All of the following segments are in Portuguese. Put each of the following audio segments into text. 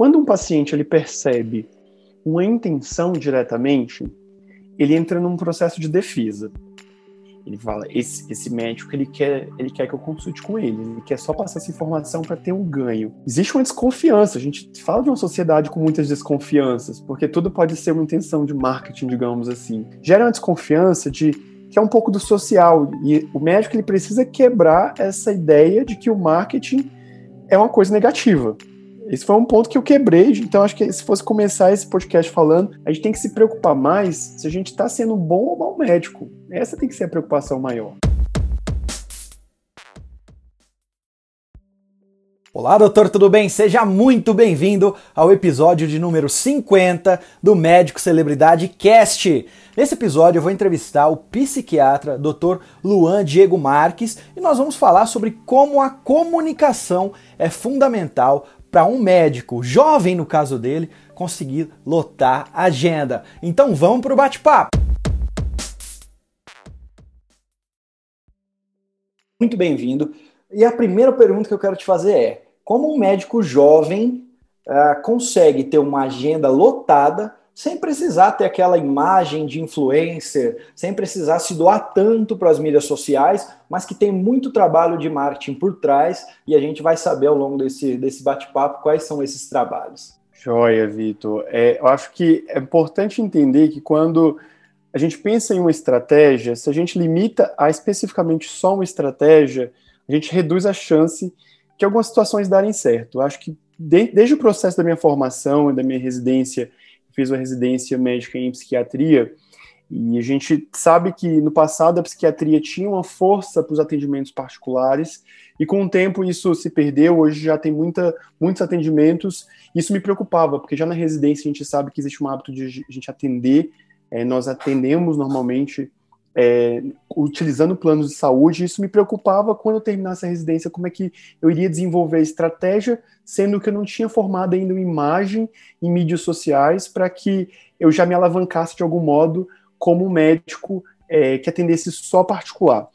quando um paciente ele percebe uma intenção diretamente, ele entra num processo de defesa. Ele fala, esse, esse médico, ele quer, ele quer que eu consulte com ele, ele quer só passar essa informação para ter um ganho. Existe uma desconfiança, a gente fala de uma sociedade com muitas desconfianças, porque tudo pode ser uma intenção de marketing, digamos assim. Gera uma desconfiança de que é um pouco do social, e o médico ele precisa quebrar essa ideia de que o marketing é uma coisa negativa. Esse foi um ponto que eu quebrei, então acho que se fosse começar esse podcast falando, a gente tem que se preocupar mais se a gente está sendo bom ou mau médico. Essa tem que ser a preocupação maior. Olá, doutor, tudo bem? Seja muito bem-vindo ao episódio de número 50 do Médico Celebridade Cast. Nesse episódio eu vou entrevistar o psiquiatra Dr. Luan Diego Marques e nós vamos falar sobre como a comunicação é fundamental para um médico, jovem no caso dele, conseguir lotar a agenda. Então vamos para o bate-papo. Muito bem-vindo. E a primeira pergunta que eu quero te fazer é: como um médico jovem uh, consegue ter uma agenda lotada sem precisar ter aquela imagem de influencer, sem precisar se doar tanto para as mídias sociais, mas que tem muito trabalho de marketing por trás e a gente vai saber ao longo desse, desse bate-papo quais são esses trabalhos. Joia, Vitor. É, eu acho que é importante entender que quando a gente pensa em uma estratégia, se a gente limita a especificamente só uma estratégia, a gente reduz a chance de algumas situações darem certo. Eu acho que de, desde o processo da minha formação e da minha residência fiz uma residência médica em psiquiatria, e a gente sabe que no passado a psiquiatria tinha uma força para os atendimentos particulares, e com o tempo isso se perdeu, hoje já tem muita, muitos atendimentos, isso me preocupava, porque já na residência a gente sabe que existe um hábito de a gente atender, é, nós atendemos normalmente é, utilizando planos de saúde, isso me preocupava quando eu terminasse a residência, como é que eu iria desenvolver a estratégia, sendo que eu não tinha formado ainda uma imagem em mídias sociais para que eu já me alavancasse de algum modo como médico é, que atendesse só particular.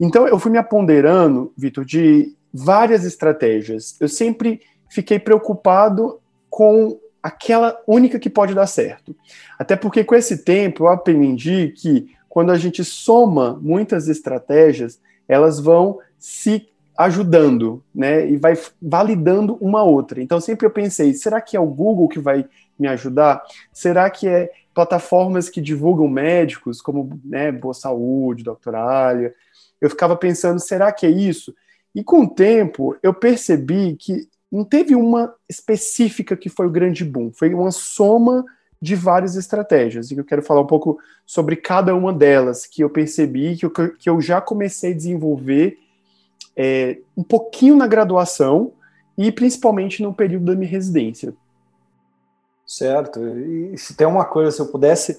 Então eu fui me aponderando, Vitor, de várias estratégias. Eu sempre fiquei preocupado com aquela única que pode dar certo. Até porque com esse tempo eu aprendi que quando a gente soma muitas estratégias, elas vão se ajudando, né? E vai validando uma outra. Então sempre eu pensei, será que é o Google que vai me ajudar? Será que é plataformas que divulgam médicos, como né, Boa Saúde, Doctoralia? Eu ficava pensando, será que é isso? E com o tempo eu percebi que não teve uma específica que foi o grande boom, foi uma soma de várias estratégias. E eu quero falar um pouco sobre cada uma delas, que eu percebi, que eu, que eu já comecei a desenvolver é, um pouquinho na graduação e principalmente no período da minha residência. Certo. E se tem uma coisa, se eu pudesse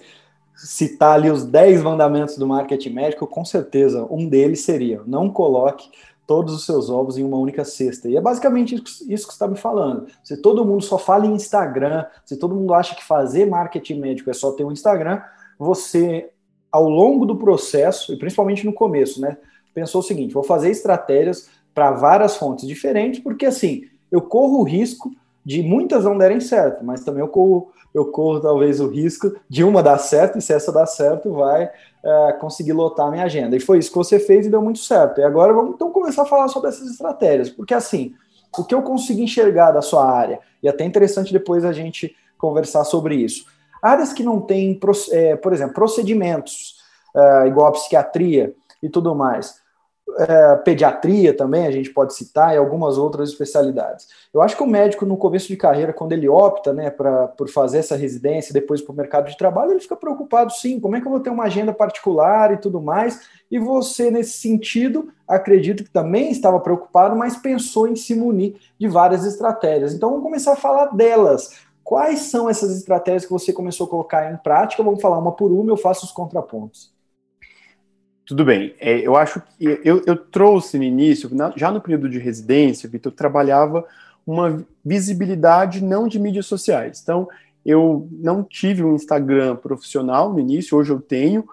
citar ali os 10 mandamentos do marketing médico, com certeza um deles seria: não coloque todos os seus ovos em uma única cesta. E é basicamente isso que você está me falando. Se todo mundo só fala em Instagram, se todo mundo acha que fazer marketing médico é só ter um Instagram, você, ao longo do processo, e principalmente no começo, né, pensou o seguinte: vou fazer estratégias para várias fontes diferentes, porque assim, eu corro o risco de muitas não derem certo, mas também eu corro, eu corro talvez o risco de uma dar certo, e se essa dar certo, vai é, conseguir lotar minha agenda. E foi isso que você fez e deu muito certo. E agora vamos então começar a falar sobre essas estratégias, porque assim, o que eu consegui enxergar da sua área, e até interessante depois a gente conversar sobre isso. Áreas que não têm, é, por exemplo, procedimentos, é, igual a psiquiatria e tudo mais é, pediatria também, a gente pode citar, e algumas outras especialidades. Eu acho que o médico, no começo de carreira, quando ele opta né, pra, por fazer essa residência, depois para o mercado de trabalho, ele fica preocupado, sim, como é que eu vou ter uma agenda particular e tudo mais. E você, nesse sentido, acredito que também estava preocupado, mas pensou em se munir de várias estratégias. Então, vamos começar a falar delas. Quais são essas estratégias que você começou a colocar em prática? Vamos falar uma por uma, eu faço os contrapontos. Tudo bem. É, eu acho que eu, eu trouxe no início, na, já no período de residência, Vitor, trabalhava uma visibilidade não de mídias sociais. Então, eu não tive um Instagram profissional no início, hoje eu tenho,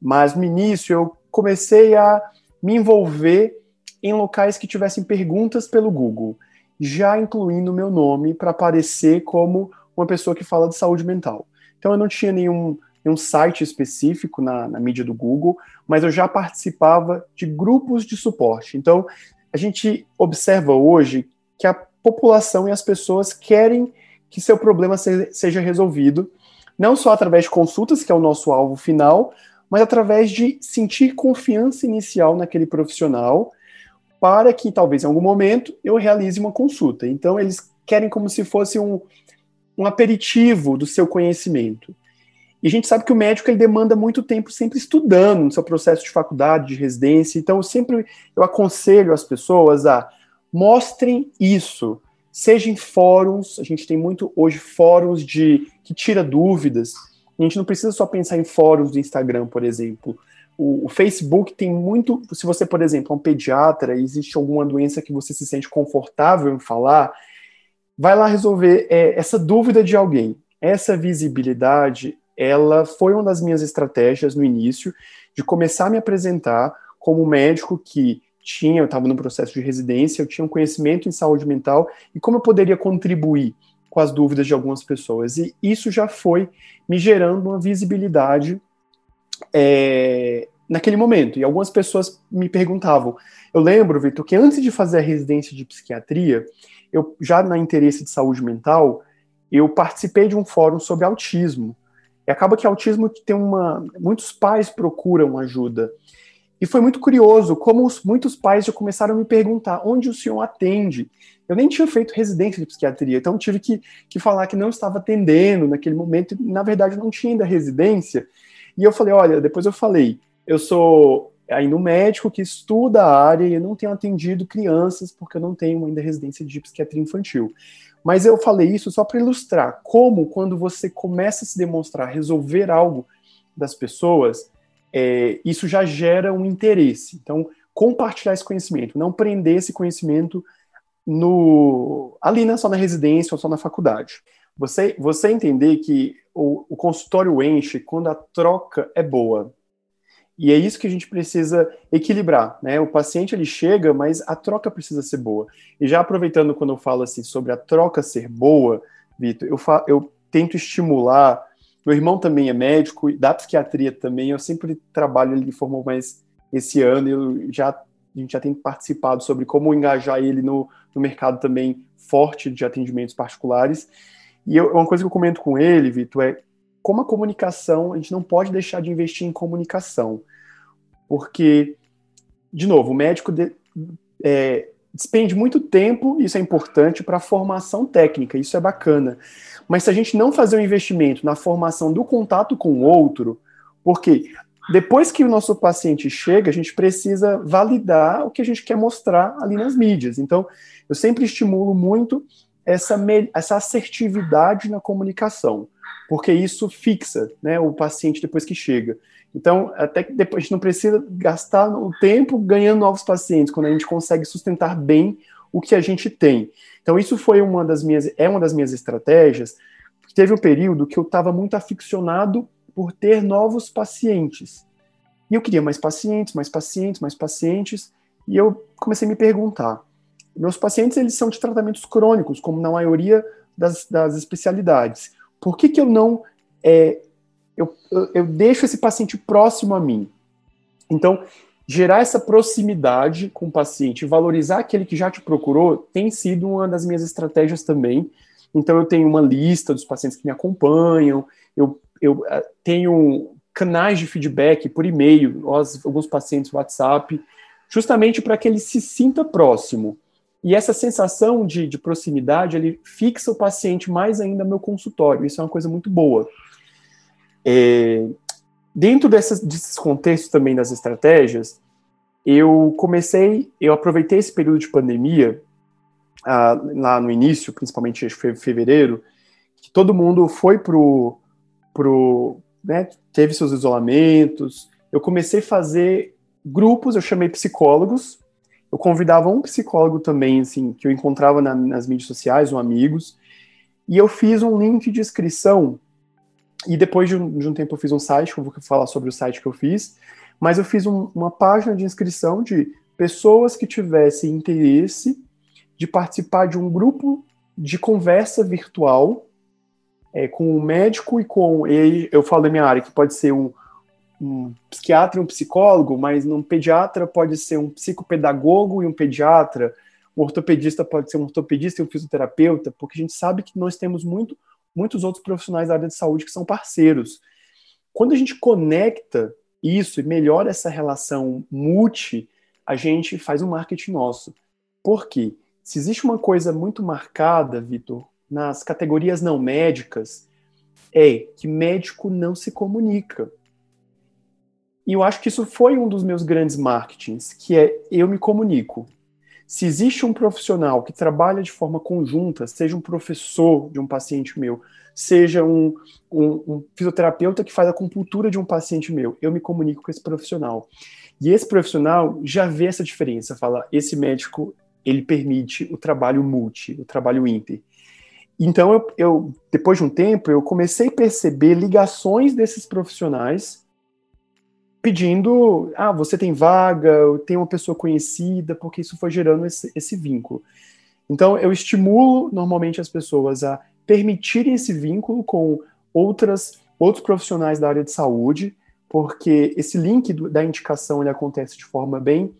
mas no início eu comecei a me envolver em locais que tivessem perguntas pelo Google. já incluindo o meu nome para aparecer como uma pessoa que fala de saúde mental. Então eu não tinha nenhum, nenhum site específico na, na mídia do Google, mas eu já participava de grupos de suporte. Então a gente observa hoje que a população e as pessoas querem que seu problema seja resolvido, não só através de consultas, que é o nosso alvo final, mas através de sentir confiança inicial naquele profissional, para que talvez em algum momento eu realize uma consulta. Então, eles querem como se fosse um, um aperitivo do seu conhecimento. E a gente sabe que o médico ele demanda muito tempo sempre estudando no seu processo de faculdade, de residência. Então, eu sempre eu aconselho as pessoas a mostrem isso seja em fóruns, a gente tem muito hoje fóruns de que tira dúvidas. A gente não precisa só pensar em fóruns do Instagram, por exemplo. O, o, Facebook tem muito. Se você, por exemplo, é um pediatra e existe alguma doença que você se sente confortável em falar, vai lá resolver é, essa dúvida de alguém. Essa visibilidade, ela foi uma das minhas estratégias no início de começar a me apresentar como médico que tinha, eu estava no processo de residência, eu tinha um conhecimento em saúde mental e como eu poderia contribuir com as dúvidas de algumas pessoas. E isso já foi me gerando uma visibilidade é, naquele momento. E algumas pessoas me perguntavam. Eu lembro, Vitor, que antes de fazer a residência de psiquiatria, eu já na interesse de saúde mental, eu participei de um fórum sobre autismo. Acaba que autismo tem uma. Muitos pais procuram ajuda. E foi muito curioso como os, muitos pais já começaram a me perguntar onde o senhor atende. Eu nem tinha feito residência de psiquiatria, então tive que, que falar que não estava atendendo naquele momento, na verdade não tinha ainda residência. E eu falei: olha, depois eu falei, eu sou ainda um médico que estuda a área e eu não tenho atendido crianças porque eu não tenho ainda residência de psiquiatria infantil. Mas eu falei isso só para ilustrar como, quando você começa a se demonstrar resolver algo das pessoas, é, isso já gera um interesse. Então, compartilhar esse conhecimento, não prender esse conhecimento no ali na, só na residência ou só na faculdade. Você, você entender que o, o consultório enche quando a troca é boa. E é isso que a gente precisa equilibrar, né? O paciente ele chega, mas a troca precisa ser boa. E já aproveitando quando eu falo assim sobre a troca ser boa, Vitor, eu, eu tento estimular meu irmão também é médico, da psiquiatria também. Eu sempre trabalho, ele formou mais esse ano, eu já, a gente já tem participado sobre como engajar ele no, no mercado também forte de atendimentos particulares. E eu, uma coisa que eu comento com ele, Vitor, é como a comunicação, a gente não pode deixar de investir em comunicação. Porque, de novo, o médico de, é, despende muito tempo, isso é importante, para a formação técnica, isso é bacana. Mas se a gente não fazer um investimento na formação do contato com o outro, porque depois que o nosso paciente chega, a gente precisa validar o que a gente quer mostrar ali nas mídias. Então, eu sempre estimulo muito essa, essa assertividade na comunicação, porque isso fixa né, o paciente depois que chega. Então, até que depois a gente não precisa gastar o tempo ganhando novos pacientes, quando a gente consegue sustentar bem o que a gente tem. Então, isso foi uma das minhas, é uma das minhas estratégias. Teve um período que eu estava muito aficionado por ter novos pacientes. E eu queria mais pacientes, mais pacientes, mais pacientes. E eu comecei a me perguntar: meus pacientes eles são de tratamentos crônicos, como na maioria das, das especialidades. Por que, que eu não é, eu, eu, deixo esse paciente próximo a mim? Então, gerar essa proximidade com o paciente, valorizar aquele que já te procurou, tem sido uma das minhas estratégias também. Então, eu tenho uma lista dos pacientes que me acompanham, eu, eu eh, tenho canais de feedback por e-mail, alguns pacientes WhatsApp, justamente para que ele se sinta próximo. E essa sensação de, de proximidade, ele fixa o paciente mais ainda no meu consultório. Isso é uma coisa muito boa. É, dentro dessas, desses contextos também das estratégias, eu comecei, eu aproveitei esse período de pandemia, ah, lá no início, principalmente em fevereiro, que todo mundo foi pro, pro né, teve seus isolamentos. Eu comecei a fazer grupos, eu chamei psicólogos, eu convidava um psicólogo também, assim, que eu encontrava na, nas mídias sociais, um amigos, e eu fiz um link de inscrição e depois de um, de um, tempo eu fiz um site, eu vou falar sobre o site que eu fiz, mas eu fiz um, uma página de inscrição de pessoas que tivessem interesse de participar de um grupo de conversa virtual é, com um médico e com. E eu falo da minha área, que pode ser um, um psiquiatra e um psicólogo, mas um pediatra pode ser um psicopedagogo e um pediatra, um ortopedista pode ser um ortopedista e um fisioterapeuta, porque a gente sabe que nós temos muito, muitos outros profissionais da área de saúde que são parceiros. Quando a gente conecta isso e melhora essa relação multi, a gente faz um marketing nosso. Por quê? Se existe uma coisa muito marcada, Vitor, nas categorias não médicas é que médico não se comunica. E eu acho que isso foi um dos meus grandes marketings, que é eu me comunico. Se existe um profissional que trabalha de forma conjunta, seja um professor de um paciente meu, seja um, um, um fisioterapeuta que faz a compultura de um paciente meu, eu me comunico com esse profissional. E esse profissional já vê essa diferença, fala, esse médico, ele permite o trabalho multi, o trabalho inter. Então, eu, eu, depois de um tempo, eu comecei a perceber ligações desses profissionais pedindo, ah, você tem vaga, tem uma pessoa conhecida, porque isso foi gerando esse, esse vínculo. Então, eu estimulo normalmente as pessoas a permitirem esse vínculo com outras, outros profissionais da área de saúde, porque esse link do, da indicação ele acontece de forma bem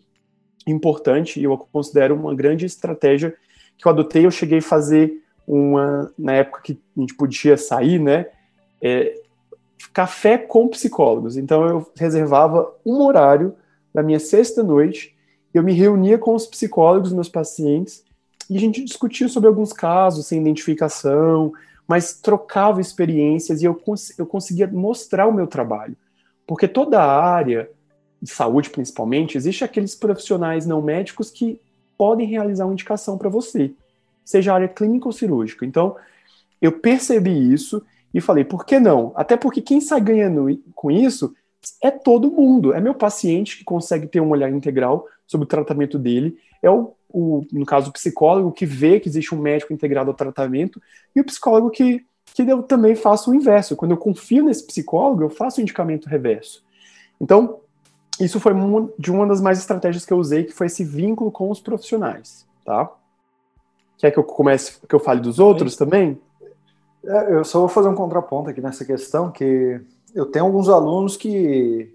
importante e eu considero uma grande estratégia que eu adotei. Eu cheguei a fazer uma na época que a gente podia sair, né? É, café com psicólogos. Então eu reservava um horário da minha sexta noite, eu me reunia com os psicólogos, meus pacientes, e a gente discutia sobre alguns casos sem identificação, mas trocava experiências e eu, cons eu conseguia mostrar o meu trabalho. Porque toda a área de saúde, principalmente, existe aqueles profissionais não médicos que podem realizar uma indicação para você seja área clínica ou cirúrgica. Então, eu percebi isso e falei, por que não? Até porque quem sai ganhando com isso é todo mundo. É meu paciente que consegue ter um olhar integral sobre o tratamento dele, é o, o no caso, o psicólogo que vê que existe um médico integrado ao tratamento, e o psicólogo que, que eu também faço o inverso. Quando eu confio nesse psicólogo, eu faço o indicamento reverso. Então, isso foi uma, de uma das mais estratégias que eu usei, que foi esse vínculo com os profissionais, tá? Quer que eu comece, que eu fale dos outros também? É, eu só vou fazer um contraponto aqui nessa questão, que eu tenho alguns alunos que,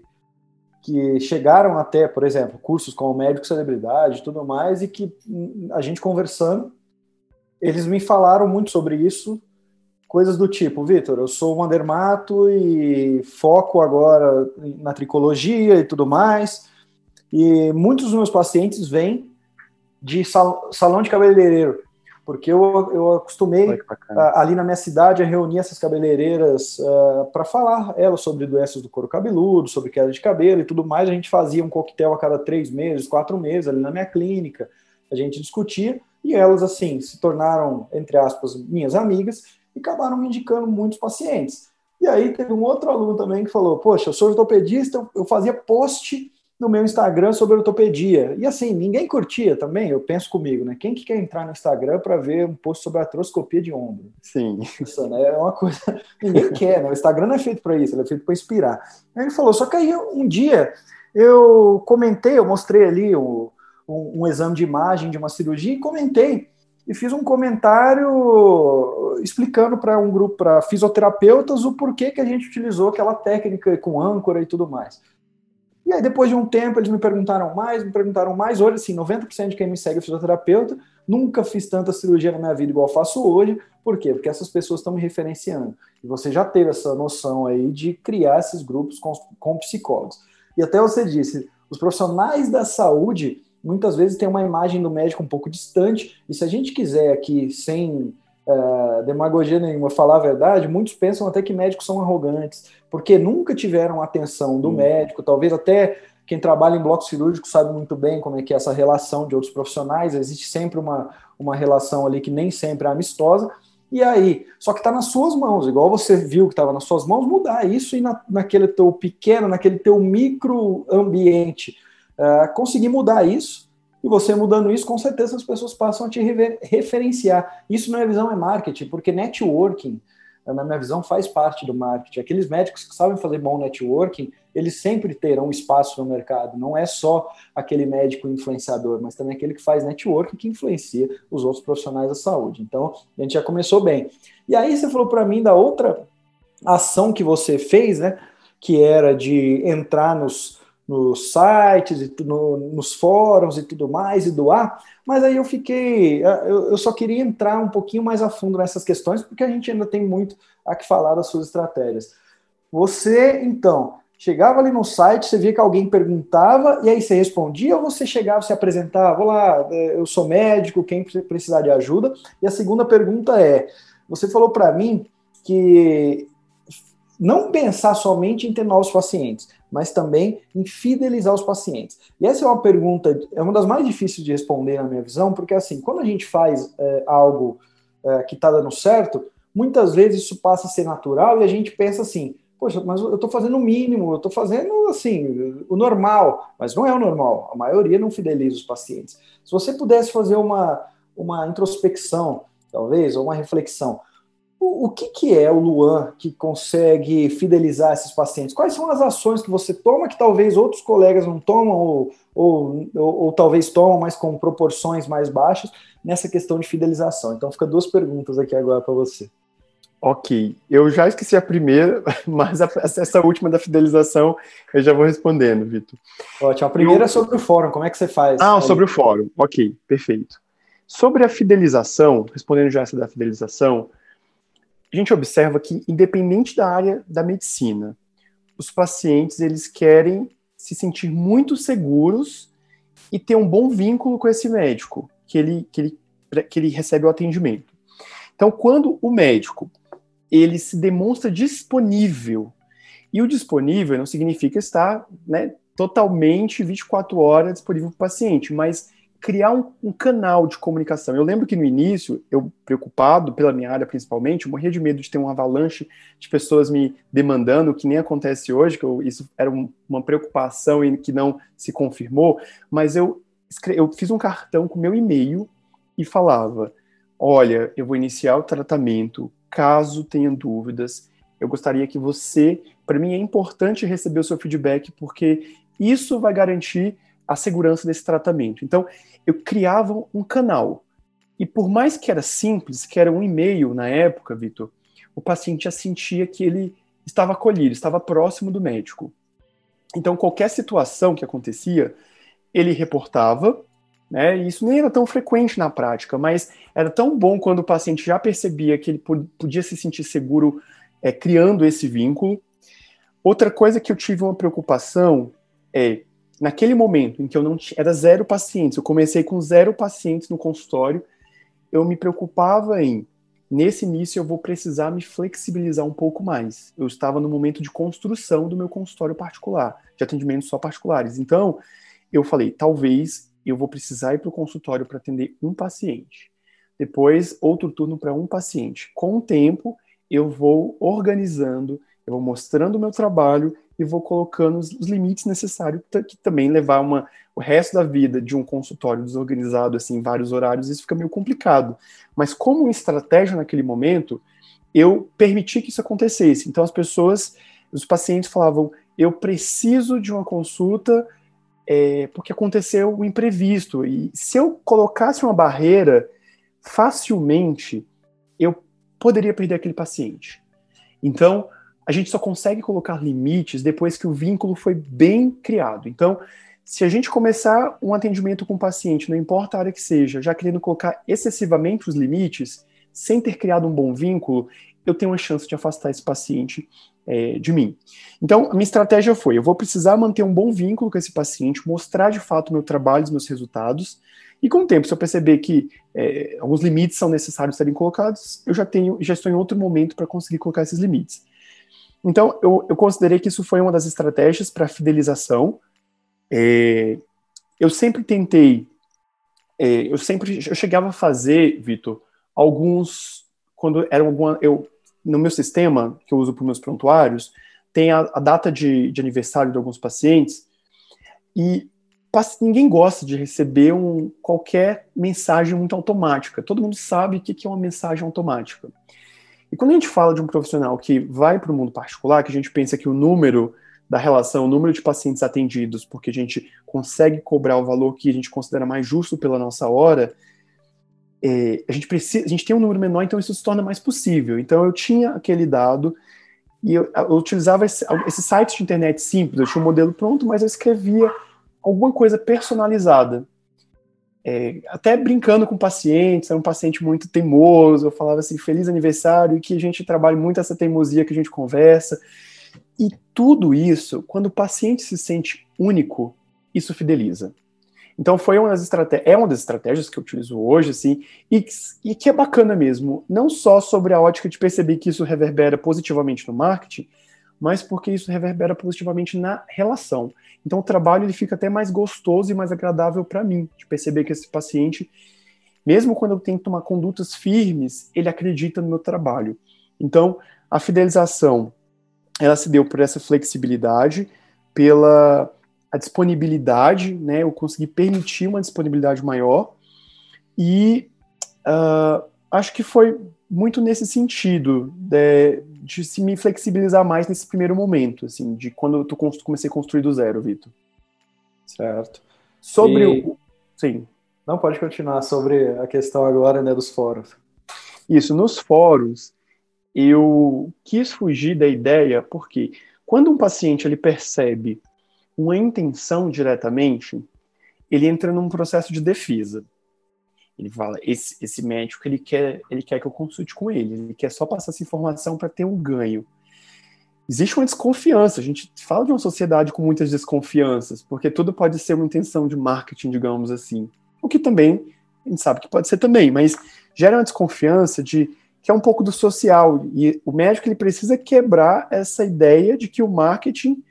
que chegaram até, por exemplo, cursos como médico celebridade e tudo mais, e que hum, a gente conversando, eles me falaram muito sobre isso, coisas do tipo, Vitor, eu sou um dermato e foco agora na tricologia e tudo mais, e muitos dos meus pacientes vêm de salão de cabeleireiro porque eu, eu acostumei a, ali na minha cidade a reunir essas cabeleireiras uh, para falar elas sobre doenças do couro cabeludo, sobre queda de cabelo e tudo mais. A gente fazia um coquetel a cada três meses, quatro meses ali na minha clínica. A gente discutia e elas, assim, se tornaram, entre aspas, minhas amigas e acabaram me indicando muitos pacientes. E aí teve um outro aluno também que falou: Poxa, eu sou ortopedista, eu fazia post no meu Instagram sobre ortopedia. E assim, ninguém curtia também, eu penso comigo, né? Quem que quer entrar no Instagram para ver um post sobre artroscopia de ombro? Sim. Isso, né? É uma coisa. Ninguém quer, né? O Instagram não é feito para isso, ele é feito para inspirar. Aí ele falou, só que aí um dia eu comentei, eu mostrei ali o, um, um exame de imagem de uma cirurgia e comentei e fiz um comentário explicando para um grupo, para fisioterapeutas, o porquê que a gente utilizou aquela técnica com âncora e tudo mais. E aí, depois de um tempo, eles me perguntaram mais, me perguntaram mais. Hoje, assim, 90% de quem me segue é fisioterapeuta. Nunca fiz tanta cirurgia na minha vida igual faço hoje. Por quê? Porque essas pessoas estão me referenciando. E você já teve essa noção aí de criar esses grupos com, com psicólogos. E até você disse, os profissionais da saúde muitas vezes têm uma imagem do médico um pouco distante. E se a gente quiser aqui, sem uh, demagogia nenhuma, falar a verdade, muitos pensam até que médicos são arrogantes porque nunca tiveram atenção do hum. médico, talvez até quem trabalha em bloco cirúrgico sabe muito bem como é que é essa relação de outros profissionais, existe sempre uma, uma relação ali que nem sempre é amistosa, e aí, só que está nas suas mãos, igual você viu que estava nas suas mãos, mudar isso e na, naquele teu pequeno, naquele teu micro ambiente, uh, conseguir mudar isso, e você mudando isso, com certeza as pessoas passam a te referenciar. Isso não é visão, é marketing, porque networking, na minha visão, faz parte do marketing. Aqueles médicos que sabem fazer bom networking, eles sempre terão espaço no mercado. Não é só aquele médico influenciador, mas também aquele que faz networking que influencia os outros profissionais da saúde. Então, a gente já começou bem. E aí você falou para mim da outra ação que você fez, né? Que era de entrar nos, nos sites, e no, nos fóruns e tudo mais, e doar. Mas aí eu fiquei, eu, eu só queria entrar um pouquinho mais a fundo nessas questões, porque a gente ainda tem muito a que falar das suas estratégias. Você, então, chegava ali no site, você via que alguém perguntava, e aí você respondia, ou você chegava, se apresentava, olá, eu sou médico, quem precisar de ajuda? E a segunda pergunta é, você falou para mim que não pensar somente em ter novos pacientes, mas também em fidelizar os pacientes. E essa é uma pergunta, é uma das mais difíceis de responder na minha visão, porque assim, quando a gente faz é, algo é, que está dando certo, muitas vezes isso passa a ser natural e a gente pensa assim, poxa, mas eu estou fazendo o mínimo, eu estou fazendo assim, o normal, mas não é o normal, a maioria não fideliza os pacientes. Se você pudesse fazer uma, uma introspecção, talvez, ou uma reflexão, o, o que, que é o Luan que consegue fidelizar esses pacientes? Quais são as ações que você toma que talvez outros colegas não tomam, ou, ou, ou, ou talvez tomam, mas com proporções mais baixas, nessa questão de fidelização? Então, fica duas perguntas aqui agora para você. Ok, eu já esqueci a primeira, mas a, essa última da fidelização eu já vou respondendo, Vitor. Ótimo, a primeira eu... é sobre o fórum, como é que você faz? Ah, sobre o fórum, ok, perfeito. Sobre a fidelização, respondendo já essa da fidelização, a gente observa que, independente da área da medicina, os pacientes eles querem se sentir muito seguros e ter um bom vínculo com esse médico que ele, que ele, que ele recebe o atendimento. Então, quando o médico ele se demonstra disponível, e o disponível não significa estar né, totalmente 24 horas disponível para o paciente, mas criar um, um, canal de comunicação. Eu lembro que no início, eu preocupado pela minha área principalmente, eu morria de medo de ter um avalanche de pessoas me demandando, que nem acontece hoje, que eu, isso era um, uma preocupação e que não se confirmou, mas eu, eu fiz um cartão com meu e-mail e falava, olha, eu vou iniciar o tratamento, caso tenha dúvidas, eu gostaria que você, para mim é importante receber o seu feedback, porque isso vai garantir a segurança desse tratamento. Então, eu criava um canal. E por mais que era simples, que era um e-mail na época, Vitor, o paciente já sentia que ele estava acolhido, estava próximo do médico. Então, qualquer situação que acontecia, ele reportava, né? E isso nem era tão frequente na prática, mas era tão bom quando o paciente já percebia que ele podia se sentir seguro é, criando esse vínculo. Outra coisa que eu tive uma preocupação é naquele momento em que eu não tinha, era zero pacientes, eu comecei com zero pacientes no consultório, eu me preocupava em, nesse início eu vou precisar me flexibilizar um pouco mais. Eu estava no momento de construção do meu consultório particular, de atendimentos só particulares. Então, eu falei, talvez eu vou precisar ir para o consultório para atender um paciente. Depois, outro turno para um paciente. Com o tempo, eu vou organizando, eu vou mostrando o meu trabalho e vou colocando os, limites necessários, que também levar uma, o resto da vida de um consultório desorganizado, assim, vários horários, isso fica meio complicado. Mas como estratégia naquele momento, eu permiti que isso acontecesse. Então as pessoas, os pacientes falavam, eu preciso de uma consulta é, porque aconteceu o imprevisto. E se eu colocasse uma barreira, facilmente eu poderia perder aquele paciente. Então, a gente só consegue colocar limites depois que o vínculo foi bem criado. Então, se a gente começar um atendimento com o paciente, não importa a área que seja, já querendo colocar excessivamente os limites, sem ter criado um bom vínculo, eu tenho uma chance de afastar esse paciente é, de mim. Então, a minha estratégia foi: eu vou precisar manter um bom vínculo com esse paciente, mostrar de fato o meu trabalho, os meus resultados, e com o tempo, se eu perceber que é, alguns limites são necessários serem colocados, eu já tenho, já estou em outro momento para conseguir colocar esses limites. Então, eu, eu considerei que isso foi uma das estratégias para fidelização. É, eu sempre tentei, é, eu sempre, eu chegava a fazer, Vitor, alguns, quando era alguma, eu, no meu sistema, que eu uso para meus prontuários, tem a, a data de, de, aniversário de alguns pacientes, e ninguém gosta de receber um, qualquer mensagem muito automática. Todo mundo sabe o que, que é uma mensagem automática. E quando a gente fala de um profissional que vai para o mundo particular, que a gente pensa que o número da relação, o número de pacientes atendidos, porque a gente consegue cobrar o valor que a gente considera mais justo pela nossa hora, é, a gente precisa, a gente tem um número menor, então isso se torna mais possível. Então eu tinha aquele dado e eu, eu utilizava esse, sites de internet simples, eu tinha um modelo pronto, mas eu escrevia alguma coisa personalizada. É, até brincando com pacientes, era um paciente muito teimoso, eu falava assim, feliz aniversário, e que a gente trabalha muito essa teimosia que a gente conversa. E tudo isso, quando o paciente se sente único, isso fideliza. Então foi uma das estratégias, é uma das estratégias que eu utilizo hoje, assim, e, e, que é bacana mesmo, não só sobre a ótica de perceber que isso reverbera positivamente no marketing, mas porque isso reverbera positivamente na relação. Então o trabalho ele fica até mais gostoso e mais agradável para mim, de perceber que esse paciente, mesmo quando eu tenho que tomar condutas firmes, ele acredita no meu trabalho. Então a fidelização, ela se deu por essa flexibilidade, pela a disponibilidade, né, eu consegui permitir uma disponibilidade maior e uh, acho que foi muito nesse sentido de, de, se me flexibilizar mais nesse primeiro momento, assim, de quando eu comecei a construir do zero, Vitor. Certo. Sobre e... o... Sim. Não, pode continuar sobre a questão agora, né, dos fóruns. Isso, nos fóruns, eu quis fugir da ideia, porque quando um paciente ele percebe uma intenção diretamente, ele entra num processo de defesa. Ele fala, esse, esse médico, ele quer, ele quer que eu consulte com ele, ele quer só passar essa informação para ter um ganho. Existe uma desconfiança, a gente fala de uma sociedade com muitas desconfianças, porque tudo pode ser uma intenção de marketing, digamos assim. O que também, a gente sabe que pode ser também, mas gera uma desconfiança de que é um pouco do social, e o médico ele precisa quebrar essa ideia de que o marketing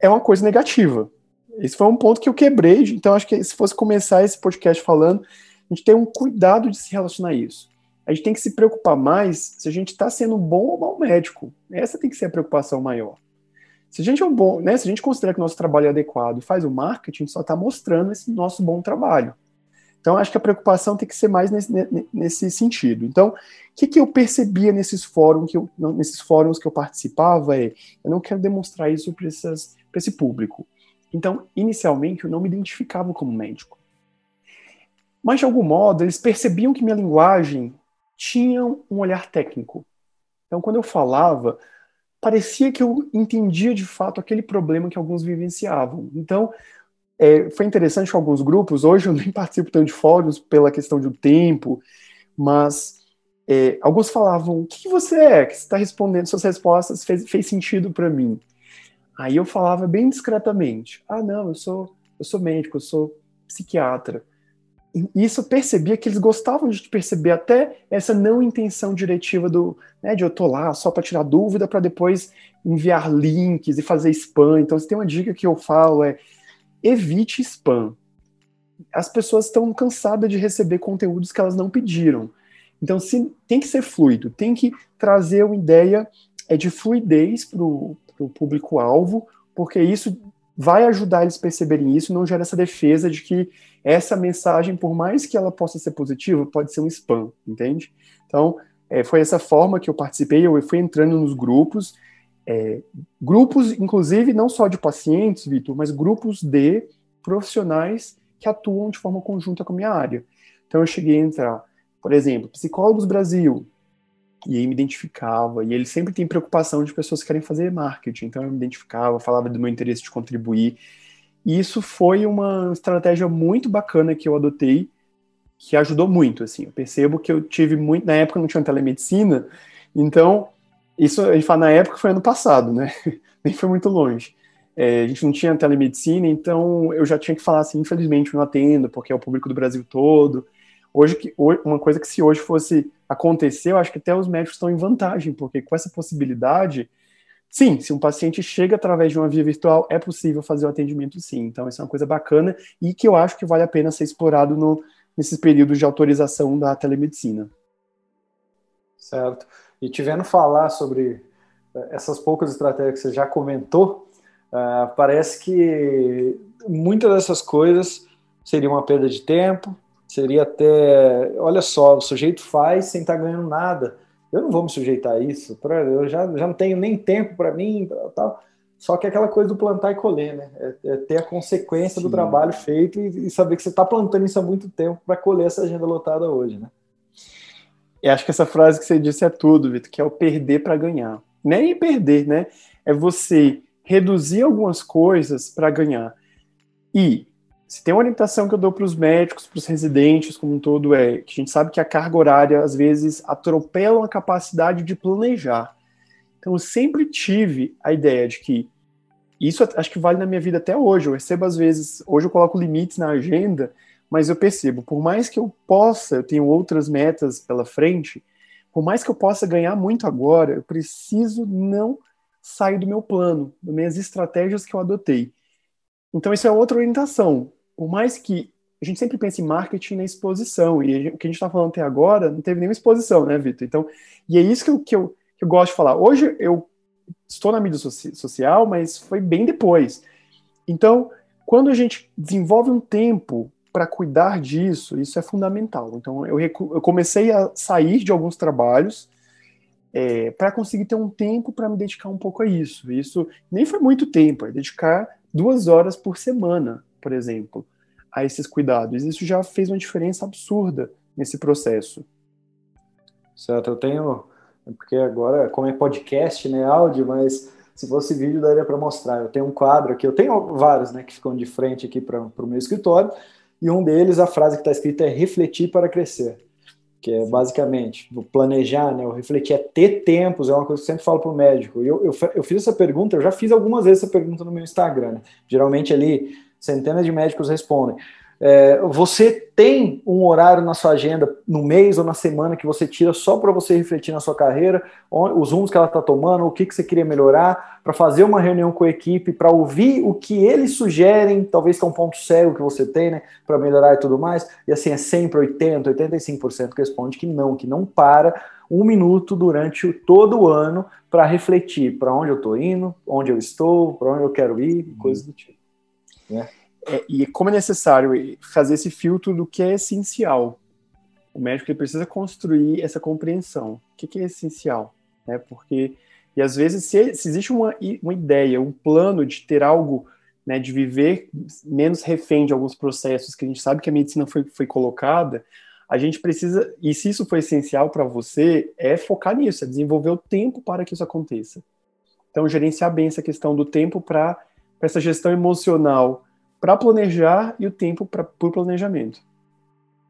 é uma coisa negativa. Esse foi um ponto que eu quebrei, então acho que se fosse começar esse podcast falando, a gente tem um cuidado de se relacionar a isso. A gente tem que se preocupar mais se a gente está sendo um bom ou mau médico. Essa tem que ser a preocupação maior. Se a gente é um bom, né, se a gente considera que o nosso trabalho é adequado e faz o marketing, só está mostrando esse nosso bom trabalho. Então, acho que a preocupação tem que ser mais nesse, nesse sentido. Então, o que, que eu percebia nesses fóruns, que eu, nesses fóruns que eu participava é, eu não quero demonstrar isso para esse público. Então, inicialmente, eu não me identificava como médico. Mas, de algum modo, eles percebiam que minha linguagem tinha um olhar técnico. Então, quando eu falava, parecia que eu entendia de fato aquele problema que alguns vivenciavam. Então, é, foi interessante com alguns grupos, hoje eu nem participo tanto de fóruns pela questão do tempo, mas é, alguns falavam, o que você é? Que está respondendo, suas respostas fez, fez sentido para mim. Aí eu falava bem discretamente, ah não, eu sou, eu sou médico, eu sou psiquiatra. Isso percebia que eles gostavam de perceber até essa não intenção diretiva do, né, de eu tô lá só para tirar dúvida para depois enviar links e fazer spam. Então, se tem uma dica que eu falo é evite spam. As pessoas estão cansadas de receber conteúdos que elas não pediram. Então, se, tem que ser fluido, tem que trazer uma ideia é, de fluidez para o público-alvo, porque isso vai ajudar eles a perceberem isso, não gera essa defesa de que essa mensagem, por mais que ela possa ser positiva, pode ser um spam, entende? Então, é, foi essa forma que eu participei, eu fui entrando nos grupos, é, grupos, inclusive, não só de pacientes, Vitor, mas grupos de profissionais que atuam de forma conjunta com a minha área. Então, eu cheguei a entrar, por exemplo, Psicólogos Brasil, e aí me identificava, e ele sempre tem preocupação de pessoas que querem fazer marketing, então eu me identificava, falava do meu interesse de contribuir, e isso foi uma estratégia muito bacana que eu adotei, que ajudou muito, assim, eu percebo que eu tive muito, na época não tinha telemedicina, então isso a gente fala na época foi ano passado, né? Nem foi muito longe. É, a gente não tinha telemedicina, então eu já tinha que falar assim, infelizmente eu não atendo, porque é o público do Brasil todo. Hoje, uma coisa que se hoje fosse acontecer, eu acho que até os médicos estão em vantagem, porque com essa possibilidade, sim, se um paciente chega através de uma via virtual, é possível fazer o atendimento sim. Então, isso é uma coisa bacana e que eu acho que vale a pena ser explorado no, nesses períodos de autorização da telemedicina. Certo. E te vendo falar sobre eh, essas poucas estratégias que você já comentou, uh, parece que muitas dessas coisas seriam uma perda de tempo, seria até, olha só, o sujeito faz sem estar tá ganhando nada. eu não vou me sujeitar a isso, pra, eu já, já não tenho nem tempo para mim, tal. Só que é aquela coisa do plantar e colher, né? É, é ter a consequência Sim. do trabalho feito e, e, saber que você está plantando isso há muito tempo para colher essa agenda lotada hoje, né? E acho que essa frase que você disse é tudo, Vitor, que é o perder para ganhar. Nem perder, né? É você reduzir algumas coisas para ganhar. E se tem uma orientação que eu dou para os médicos, para os residentes como um todo, é que a gente sabe que a carga horária às vezes atropela a capacidade de planejar. Então eu sempre tive a ideia de que isso acho que vale na minha vida até hoje. Eu recebo às vezes, hoje eu coloco limites na agenda, mas eu percebo, por mais que eu possa, eu tenho outras metas pela frente, por mais que eu possa ganhar muito agora, eu preciso não sair do meu plano, das minhas estratégias que eu adotei. Então, isso é outra orientação por mais que a gente sempre pensa em marketing na exposição, e o que a gente está falando até agora não teve nenhuma exposição, né, Vitor? Então, e é isso que eu, que eu, que eu gosto de falar. Hoje eu estou na mídia social, mas foi bem depois. Então, quando a gente desenvolve um tempo para cuidar disso, isso é fundamental. Então, eu, eu comecei a sair de alguns trabalhos é, para conseguir ter um tempo para me dedicar um pouco a isso. Isso nem foi muito tempo, é dedicar duas horas por semana por exemplo, a esses cuidados. Isso já fez uma diferença absurda nesse processo. Certo, eu tenho, porque agora, como é podcast, né, áudio, mas se fosse vídeo daria para mostrar. Eu tenho um quadro aqui, eu tenho vários, né, que ficam de frente aqui para o meu escritório, e um deles, a frase que está escrita é refletir para crescer que é basicamente planejar, né, o refletir, é ter tempos, é uma coisa que eu sempre falo para o médico. Eu, eu, eu, fiz essa pergunta, eu já fiz algumas vezes essa pergunta no meu Instagram. Né? Geralmente ali centenas de médicos respondem. É, você tem um horário na sua agenda, no mês ou na semana, que você tira só para você refletir na sua carreira, os rumos que ela está tomando, o que, que você queria melhorar, para fazer uma reunião com a equipe, para ouvir o que eles sugerem, talvez que é um ponto cego que você tem, né, para melhorar e tudo mais. E assim, é sempre 80, 85% que responde que não, que não para um minuto durante todo o ano para refletir para onde eu estou indo, onde eu estou, para onde eu quero ir, coisas do tipo. Né? É, e como é necessário fazer esse filtro do que é essencial. O médico ele precisa construir essa compreensão. O que, que é essencial? Né? Porque, e às vezes, se, se, existe uma, uma ideia, um plano de ter algo, né, de viver menos refém de alguns processos que a gente sabe que a medicina foi, foi colocada, a gente precisa, e se isso for essencial para você, é focar nisso, é desenvolver o tempo para que isso aconteça. Então, gerenciar bem essa questão do tempo para essa gestão emocional para planejar e o tempo para o planejamento.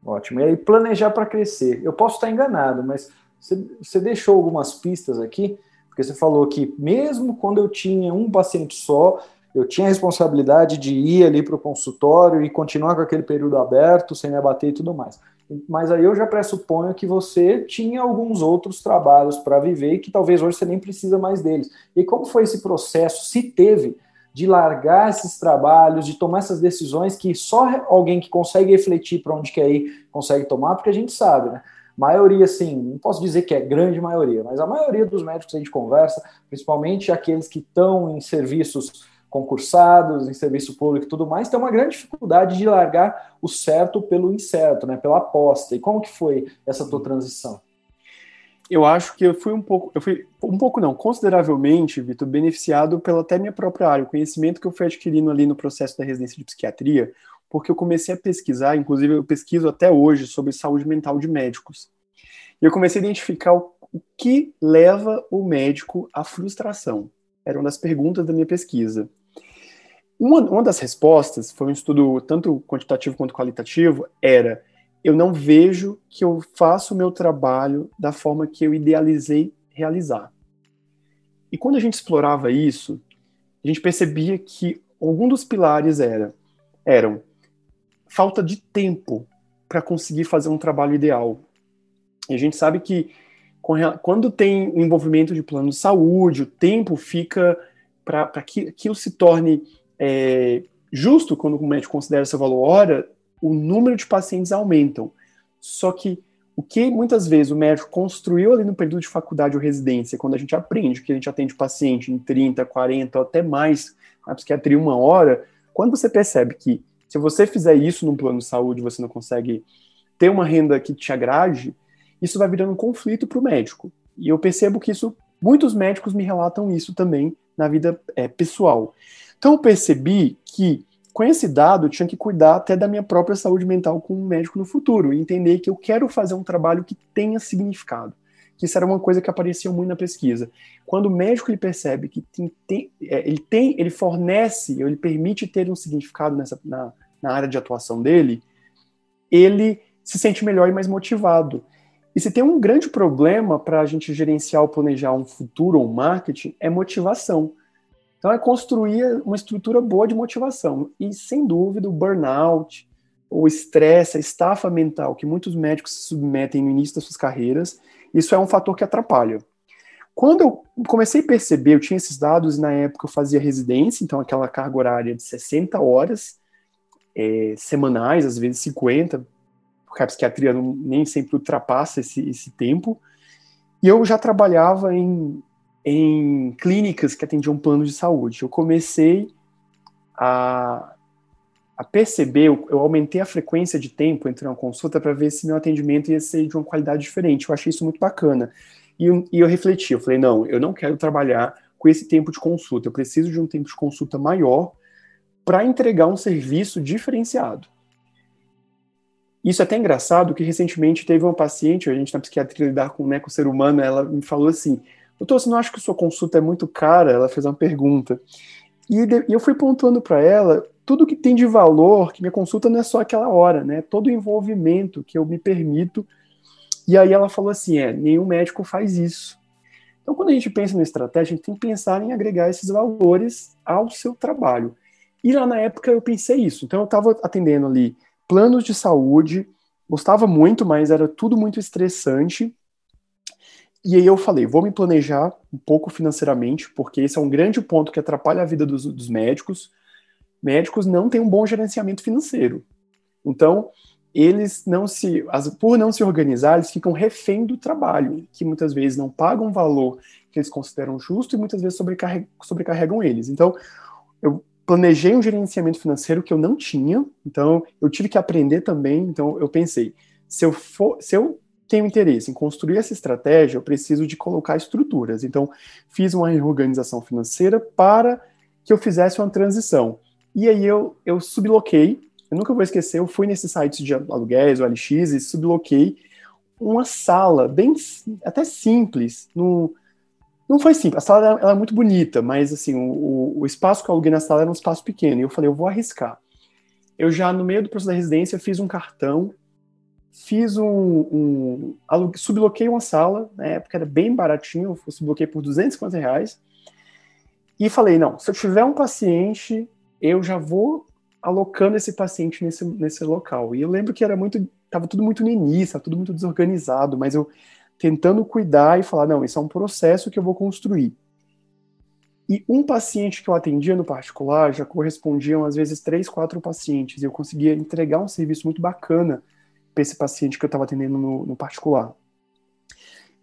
Ótimo. E aí, planejar para crescer. Eu posso estar enganado, mas você, você deixou algumas pistas aqui, porque você falou que mesmo quando eu tinha um paciente só, eu tinha a responsabilidade de ir ali para o consultório e continuar com aquele período aberto, sem me abater e tudo mais. Mas aí eu já pressuponho que você tinha alguns outros trabalhos para viver e que talvez hoje você nem precisa mais deles. E como foi esse processo? Se teve de largar esses trabalhos, de tomar essas decisões que só alguém que consegue refletir para onde quer ir consegue tomar, porque a gente sabe, né? Maioria, assim, não posso dizer que é grande maioria, mas a maioria dos médicos que a gente conversa, principalmente aqueles que estão em serviços concursados, em serviço público e tudo mais, tem uma grande dificuldade de largar o certo pelo incerto, né? Pela aposta. E como que foi essa tua transição? Eu acho que eu fui um pouco, eu fui um pouco não, consideravelmente, Vitor, beneficiado pela até minha própria área, o conhecimento que eu fui adquirindo ali no processo da residência de psiquiatria, porque eu comecei a pesquisar, inclusive eu pesquiso até hoje sobre saúde mental de médicos. E eu comecei a identificar o, o que leva o médico à frustração. Era uma das perguntas da minha pesquisa. Uma, uma das respostas, foi um estudo tanto quantitativo quanto qualitativo, era eu não vejo que eu faço o meu trabalho da forma que eu idealizei realizar. E quando a gente explorava isso, a gente percebia que algum dos pilares era eram falta de tempo para conseguir fazer um trabalho ideal. E a gente sabe que quando tem o envolvimento de plano de saúde, o tempo fica para que aquilo se torne é, justo quando o médico considera seu valor hora, o número de pacientes aumentam. Só que o que muitas vezes o médico construiu ali no período de faculdade ou residência, quando a gente aprende que a gente atende paciente em 30, 40 ou até mais, a psiquiatria uma hora, quando você percebe que se você fizer isso num plano de saúde, você não consegue ter uma renda que te agrade, isso vai virando um conflito para o médico. E eu percebo que isso, muitos médicos me relatam isso também na vida é, pessoal. Então eu percebi que com esse dado eu tinha que cuidar até da minha própria saúde mental como médico no futuro, e entender que eu quero fazer um trabalho que tenha significado que isso era uma coisa que aparecia muito na pesquisa. Quando o médico ele percebe que tem, tem, é, ele tem, ele fornece, ele permite ter um significado nessa, na, na área de atuação dele, ele se sente melhor e mais motivado. E se tem um grande problema para a gente gerenciar ou planejar um futuro ou um marketing, é motivação. Então é construir uma estrutura boa de motivação. E sem dúvida o burnout, o estresse, a estafa mental que muitos médicos se submetem no início das suas carreiras, isso é um fator que atrapalha. Quando eu comecei a perceber, eu tinha esses dados e na época eu fazia residência, então aquela carga horária de 60 horas é, semanais, às vezes 50, porque a psiquiatria não, nem sempre ultrapassa esse, esse tempo. E eu já trabalhava em, em clínicas que atendiam planos de saúde. Eu comecei a, a perceber, eu, eu, aumentei a frequência de tempo entre uma consulta para ver se meu atendimento ia ser de uma qualidade diferente. Eu achei isso muito bacana. E, e eu refleti, eu falei, não, eu não quero trabalhar com esse tempo de consulta, eu preciso de um tempo de consulta maior para entregar um serviço diferenciado. Isso é até engraçado que recentemente teve uma paciente, a gente na psiquiatria lidar com, né, com o ser humano, ela me falou assim, doutor, você não acha que sua consulta é muito cara? Ela fez uma pergunta. E, e eu fui pontuando para ela tudo que tem de valor, que minha consulta não é só aquela hora, né? Todo o envolvimento que eu me permito. E aí ela falou assim: é, nenhum médico faz isso. Então, quando a gente pensa na estratégia, a gente tem que pensar em agregar esses valores ao seu trabalho. E lá na época eu pensei isso. Então, eu estava atendendo ali planos de saúde, gostava muito, mas era tudo muito estressante. E aí eu falei, vou me planejar um pouco financeiramente, porque esse é um grande ponto que atrapalha a vida dos, dos médicos médicos não têm um bom gerenciamento financeiro. Então, eles não se, por não se organizar, eles ficam refém do trabalho, que muitas vezes não pagam o valor que eles consideram justo e muitas vezes sobrecarregam, sobrecarregam eles. Então, eu planejei um gerenciamento financeiro que eu não tinha, então eu tive que aprender também. Então, eu pensei, se eu for, se eu tenho interesse em construir essa estratégia, eu preciso de colocar estruturas. Então, fiz uma reorganização financeira para que eu fizesse uma transição e aí eu, eu subloquei, eu nunca vou esquecer, eu fui nesse site de aluguéis, o LX, e subloquei uma sala bem, até simples, no, não foi simples, a sala ela é muito bonita, mas assim, o, o espaço que eu aluguei na sala era um espaço pequeno, e eu falei, eu vou arriscar. Eu já, no meio do processo da residência, fiz um cartão, fiz um, um subloquei uma sala, na época era bem baratinho, eu subloquei por 250 reais, e falei, não, se eu tiver um paciente eu já vou alocando esse paciente nesse, nesse local. E eu lembro que era muito, tava tudo muito no tudo muito desorganizado, mas eu tentando cuidar e falar, não, isso é um processo que eu vou construir. E um paciente que eu atendia no particular já correspondiam às vezes três, quatro pacientes, e eu conseguia entregar um serviço muito bacana para esse paciente que eu estava atendendo no, no, particular.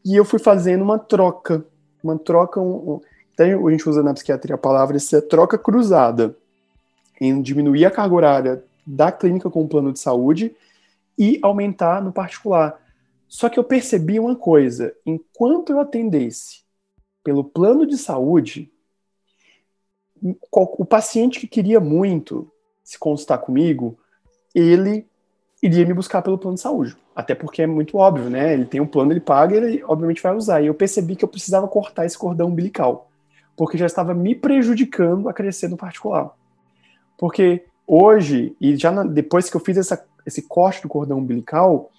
E eu fui fazendo uma troca, uma troca, um, um, então a gente usa na psiquiatria a palavra, essa troca cruzada em diminuir a carga horária da clínica com o plano de saúde e aumentar no particular. Só que eu percebi uma coisa: enquanto eu atendesse pelo plano de saúde, o paciente que queria muito se consultar comigo, ele iria me buscar pelo plano de saúde. Até porque é muito óbvio, né? Ele tem um plano, ele paga, ele obviamente vai usar. E eu percebi que eu precisava cortar esse cordão umbilical, porque já estava me prejudicando a crescer no particular. Porque hoje, e já na, depois que eu fiz essa, esse corte do cordão umbilical,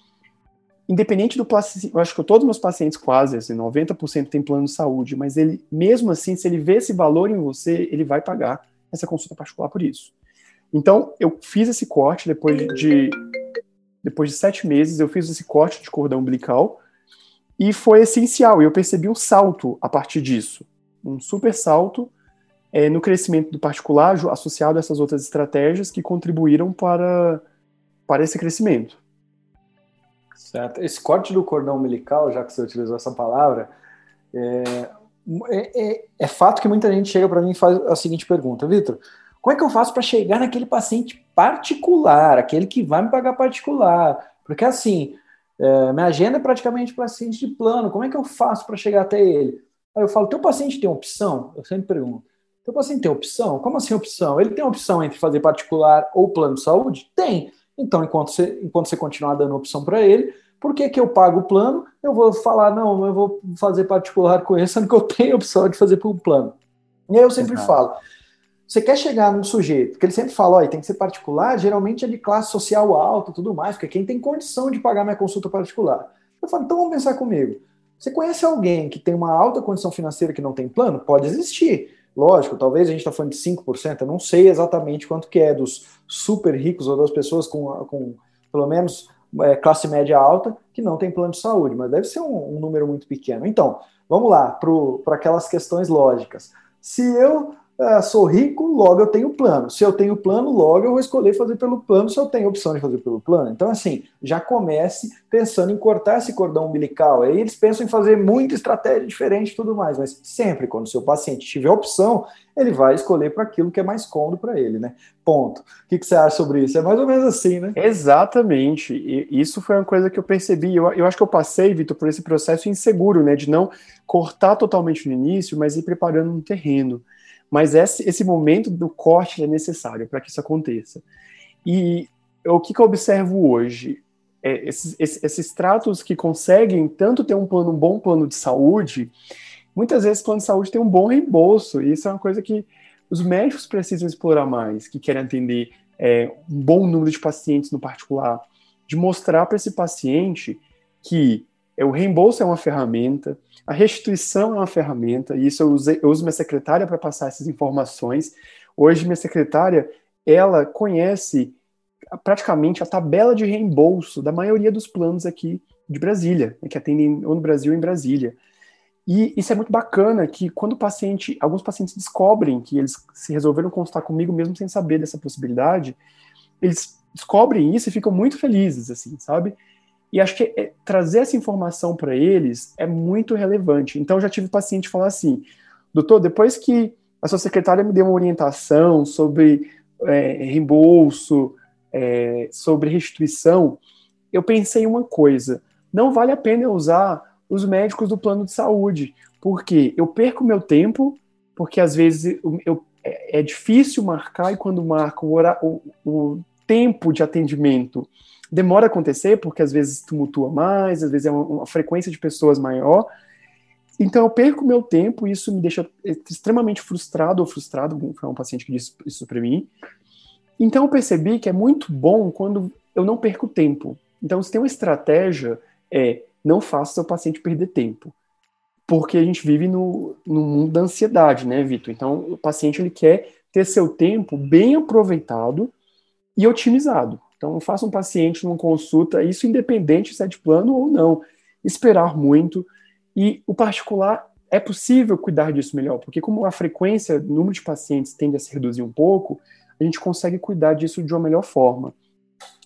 independente do eu acho que todos os meus pacientes quase, assim, 90% tem plano de saúde, mas ele, mesmo assim, se ele vê esse valor em você, ele vai pagar essa consulta particular por isso. Então, eu fiz esse corte depois de, depois de sete meses, eu fiz esse corte de cordão umbilical e foi essencial. Eu percebi um salto a partir disso, um super salto é, no crescimento do particular associado a essas outras estratégias que contribuíram para, para esse crescimento. Certo. Esse corte do cordão umbilical, já que você utilizou essa palavra, é, é, é, é fato que muita gente chega para mim e faz a seguinte pergunta, Vitor, como é que eu faço para chegar naquele paciente particular, aquele que vai me pagar particular? Porque assim, É, minha agenda é praticamente paciente de plano, como é que eu faço para chegar até ele? Aí eu falo, teu paciente tem opção? Eu sempre pergunto. Teu paciente tem opção? Como assim opção? Ele tem opção entre fazer particular ou plano de saúde? Tem. Então, enquanto você, enquanto você continuar dando opção para ele, por que, que eu pago o plano? Eu vou falar, não, eu vou fazer particular com ele, sendo que eu tenho a opção de fazer por plano. E aí eu sempre Exato. falo, você quer chegar num sujeito, que ele sempre fala, ó, tem que ser particular, geralmente é de classe social alta tudo mais, porque quem tem condição de pagar minha consulta particular. Eu falo, então vamos pensar comigo. Você conhece alguém que tem uma alta condição financeira que não tem plano? Pode existir. Lógico, talvez a gente está falando de 5%, eu não sei exatamente quanto que é dos super ricos ou das pessoas com, com pelo menos é, classe média alta que não tem plano de saúde, mas deve ser um, um número muito pequeno. Então, vamos lá para aquelas questões lógicas. Se eu ah, sou rico, logo eu tenho plano. Se eu tenho plano, logo eu vou escolher fazer pelo plano, se eu tenho opção de fazer pelo plano. Então, assim, já comece pensando em cortar esse cordão umbilical. Aí eles pensam em fazer muita estratégia diferente e tudo mais, mas sempre quando o seu paciente tiver opção, ele vai escolher para aquilo que é mais cômodo para ele, né? Ponto. O que, que, você acha sobre isso? É mais ou menos assim, né? Exatamente. E isso foi uma coisa que eu percebi. Eu, eu acho que eu passei, Vitor, por esse processo inseguro, né? De não cortar totalmente no início, mas ir preparando um terreno. Mas esse, esse momento do corte é necessário para que isso aconteça. E o que, que eu observo hoje? É, esses, esses, esses tratos que conseguem tanto ter um plano, um bom plano de saúde, muitas vezes o plano de saúde tem um bom reembolso, e isso é uma coisa que os médicos precisam explorar mais, que querem atender é, um bom número de pacientes no particular, de mostrar para esse paciente que é, o reembolso é uma ferramenta, a restituição é uma ferramenta, e isso eu, usei, eu uso minha secretária para passar essas informações. Hoje, minha secretária, ela conhece praticamente a tabela de reembolso da maioria dos planos aqui de Brasília, né, que atendem ou no Brasil ou em Brasília. E isso é muito bacana que quando o paciente, alguns pacientes descobrem que eles se resolveram consultar comigo mesmo sem saber dessa possibilidade, eles descobrem isso e ficam muito felizes, assim, sabe? E acho que é, trazer essa informação para eles é muito relevante. Então, já tive paciente falar assim: doutor, depois que a sua secretária me deu uma orientação sobre é, reembolso, é, sobre restituição, eu pensei uma coisa: não vale a pena usar os médicos do plano de saúde, porque eu perco meu tempo, porque às vezes eu, eu, é, é difícil marcar e quando marco o, o, o tempo de atendimento demora a acontecer, porque às vezes tumultua mais, às vezes é uma, uma frequência de pessoas maior. Então eu perco meu tempo e isso me deixa extremamente frustrado ou frustrado, foi um paciente que disse isso para mim. Então eu percebi que é muito bom quando eu não perco tempo. Então se tem uma estratégia, é não faça seu paciente perder tempo. Porque a gente vive no, no mundo da ansiedade, né, Vitor? Então o paciente ele quer ter seu tempo bem aproveitado e otimizado. Então, faça um paciente numa consulta, isso independente se é de plano ou não, esperar muito. E o particular é possível cuidar disso melhor, porque como a frequência, o número de pacientes tende a se reduzir um pouco, a gente consegue cuidar disso de uma melhor forma.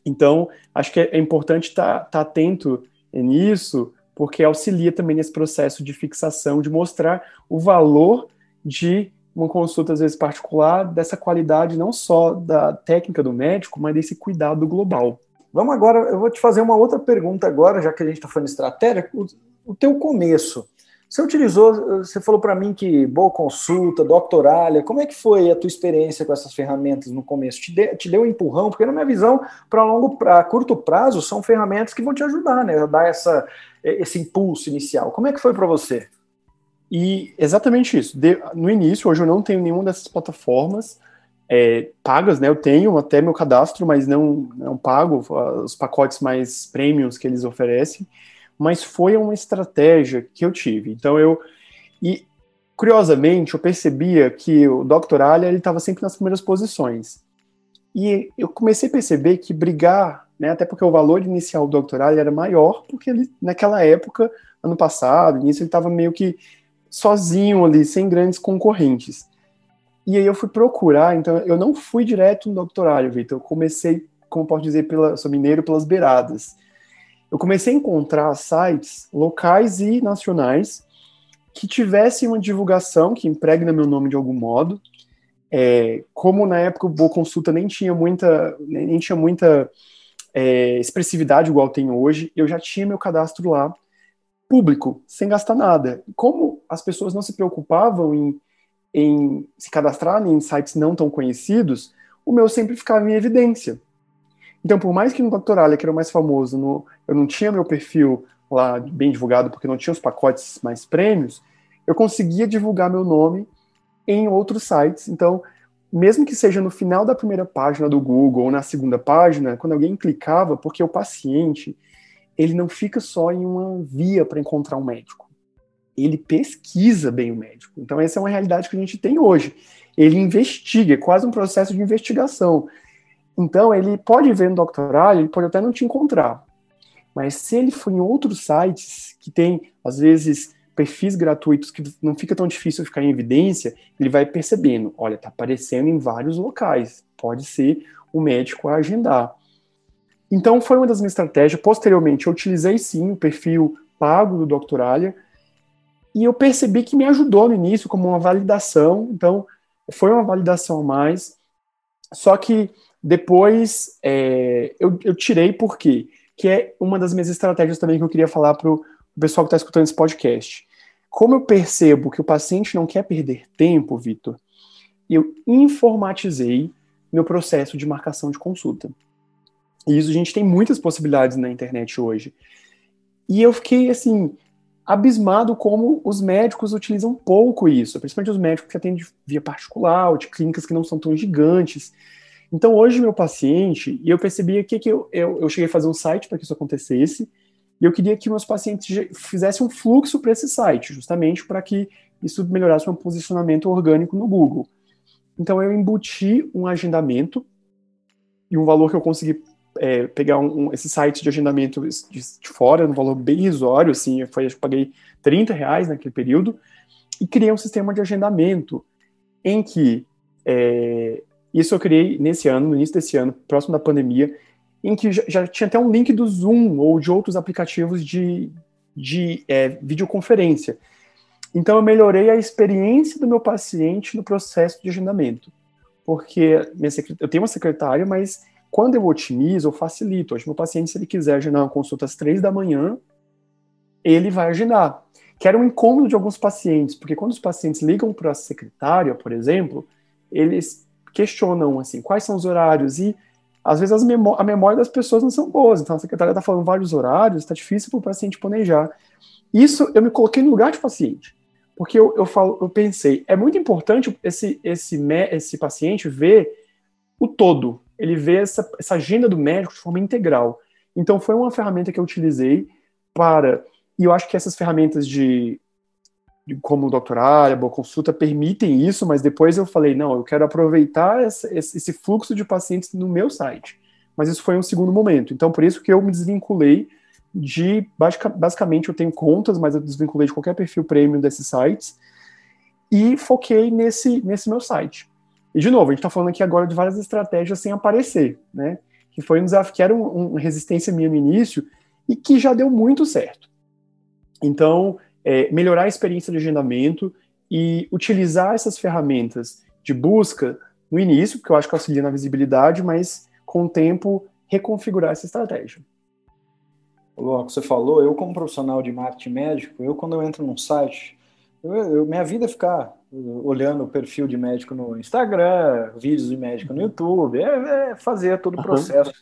Então, acho que é importante estar tá, tá atento nisso, porque auxilia também nesse processo de fixação, de mostrar o valor de uma consulta, às vezes, particular, dessa qualidade não só da técnica do médico, mas desse cuidado global. Vamos agora, eu vou te fazer uma outra pergunta agora, já que a gente está falando de estratégia, o, o teu começo. Você utilizou, você falou para mim que boa consulta, doctoralha, como é que foi a tua experiência com essas ferramentas no começo? Te, de, te deu um empurrão? Porque na minha visão, para longo, para curto prazo, são ferramentas que vão te ajudar, né, a dar essa, esse impulso inicial. Como é que foi para você? E exatamente isso. De, no início, hoje eu não tenho nenhuma dessas plataformas é, pagas, né? Eu tenho até meu cadastro, mas não, não pago os pacotes mais premiums que eles oferecem. Mas foi uma estratégia que eu tive. Então eu. E curiosamente, eu percebia que o Dr. Alia ele estava sempre nas primeiras posições. E eu comecei a perceber que brigar, né, até porque o valor inicial do Dr. Alia era maior, porque ele, naquela época, ano passado, início, ele estava meio que sozinho ali, sem grandes concorrentes. E aí eu fui procurar, então eu não fui direto no doutorado, Vitor. Eu comecei, como posso dizer, pela, sou mineiro, pelas beiradas. Eu comecei a encontrar sites locais e nacionais que tivessem uma divulgação que impregna meu nome de algum modo. É, como na época o Boa Consulta nem tinha muita, nem tinha muita é, expressividade igual tem hoje, eu já tinha meu cadastro lá público, sem gastar nada. Como as pessoas não se preocupavam em, em se cadastrar em sites não tão conhecidos, o meu sempre ficava em evidência. Então, por mais que no Doctoralia, que era o mais famoso, no, eu não tinha meu perfil lá bem divulgado, porque não tinha os pacotes mais prêmios, eu conseguia divulgar meu nome em outros sites. Então, mesmo que seja no final da primeira página do Google ou na segunda página, quando alguém clicava, porque o paciente ele não fica só em uma via para encontrar um médico. Ele pesquisa bem o médico. Então, essa é uma realidade que a gente tem hoje. Ele investiga, é quase um processo de investigação. Então, ele pode ver no doctorado, ele pode até não te encontrar. Mas se ele for em outros sites que tem, às vezes, perfis gratuitos que não fica tão difícil ficar em evidência, ele vai percebendo, olha, está aparecendo em vários locais, pode ser o médico a agendar. Então foi uma das minhas estratégias. Posteriormente, eu utilizei sim o perfil pago do Doctoralia e eu percebi que me ajudou no início como uma validação. Então foi uma validação a mais. Só que depois é, eu, eu tirei por quê? Que é uma das minhas estratégias também que eu queria falar para o pessoal que está escutando esse podcast. Como eu percebo que o paciente não quer perder tempo, Vitor, eu informatizei meu processo de marcação de consulta. E isso a gente tem muitas possibilidades na internet hoje. E eu fiquei assim abismado como os médicos utilizam pouco isso, principalmente os médicos que atendem via particular, ou de clínicas que não são tão gigantes. Então hoje meu paciente, e eu percebi que, que eu, eu, eu cheguei a fazer um site para que isso acontecesse, e eu queria que meus pacientes fizessem um fluxo para esse site, justamente para que isso melhorasse o meu posicionamento orgânico no Google. Então eu embuti um agendamento e um valor que eu consegui é, pegar um, um, esse site de agendamento de, de, fora, um valor bem irrisório, assim, foi, eu paguei 30 reais naquele período, e criei um sistema de agendamento em que é, isso eu criei nesse ano, no início desse ano, próximo da pandemia, em que já, já tinha até um link do Zoom ou de outros aplicativos de, de é, videoconferência. Então, eu melhorei a experiência do meu paciente no processo de agendamento. Porque eu tenho uma secretária, mas quando eu otimizo, eu facilito. Hoje, meu paciente, se ele quiser agendar uma consulta às três da manhã, ele vai agendar. Que era um incômodo de alguns pacientes, porque quando os pacientes ligam para a secretária, por exemplo, eles questionam assim, quais são os horários e às vezes memó a memória das pessoas não são boas, então a secretária está falando vários horários, está difícil para o paciente planejar. Isso eu me coloquei no lugar de paciente, porque eu, eu, falo, eu pensei, é muito importante esse, esse, esse paciente ver o todo, ele vê essa, essa agenda do médico de forma integral. Então foi uma ferramenta que eu utilizei para, e eu acho que essas ferramentas de como o doutorado, a boa consulta permitem isso, mas depois eu falei, não, eu quero aproveitar essa, esse fluxo de pacientes no meu site. Mas isso foi um segundo momento. Então, por isso que eu me desvinculei de, basicamente, eu tenho contas, mas eu desvinculei de qualquer perfil premium desses sites e foquei nesse, nesse meu site. E, de novo, a gente está falando aqui agora de várias estratégias sem aparecer, né? Que foi um desafio, que era uma um resistência minha no início e que já deu muito certo. Então, é, melhorar a experiência de agendamento e utilizar essas ferramentas de busca no início, porque eu acho que auxilia na visibilidade, mas com o tempo reconfigurar essa estratégia. Logo, você falou, eu como profissional de marketing médico, eu quando eu entro num site, eu, eu, minha vida é ficar olhando o perfil de médico no Instagram, vídeos de médico no YouTube, é, é fazer todo o processo uhum.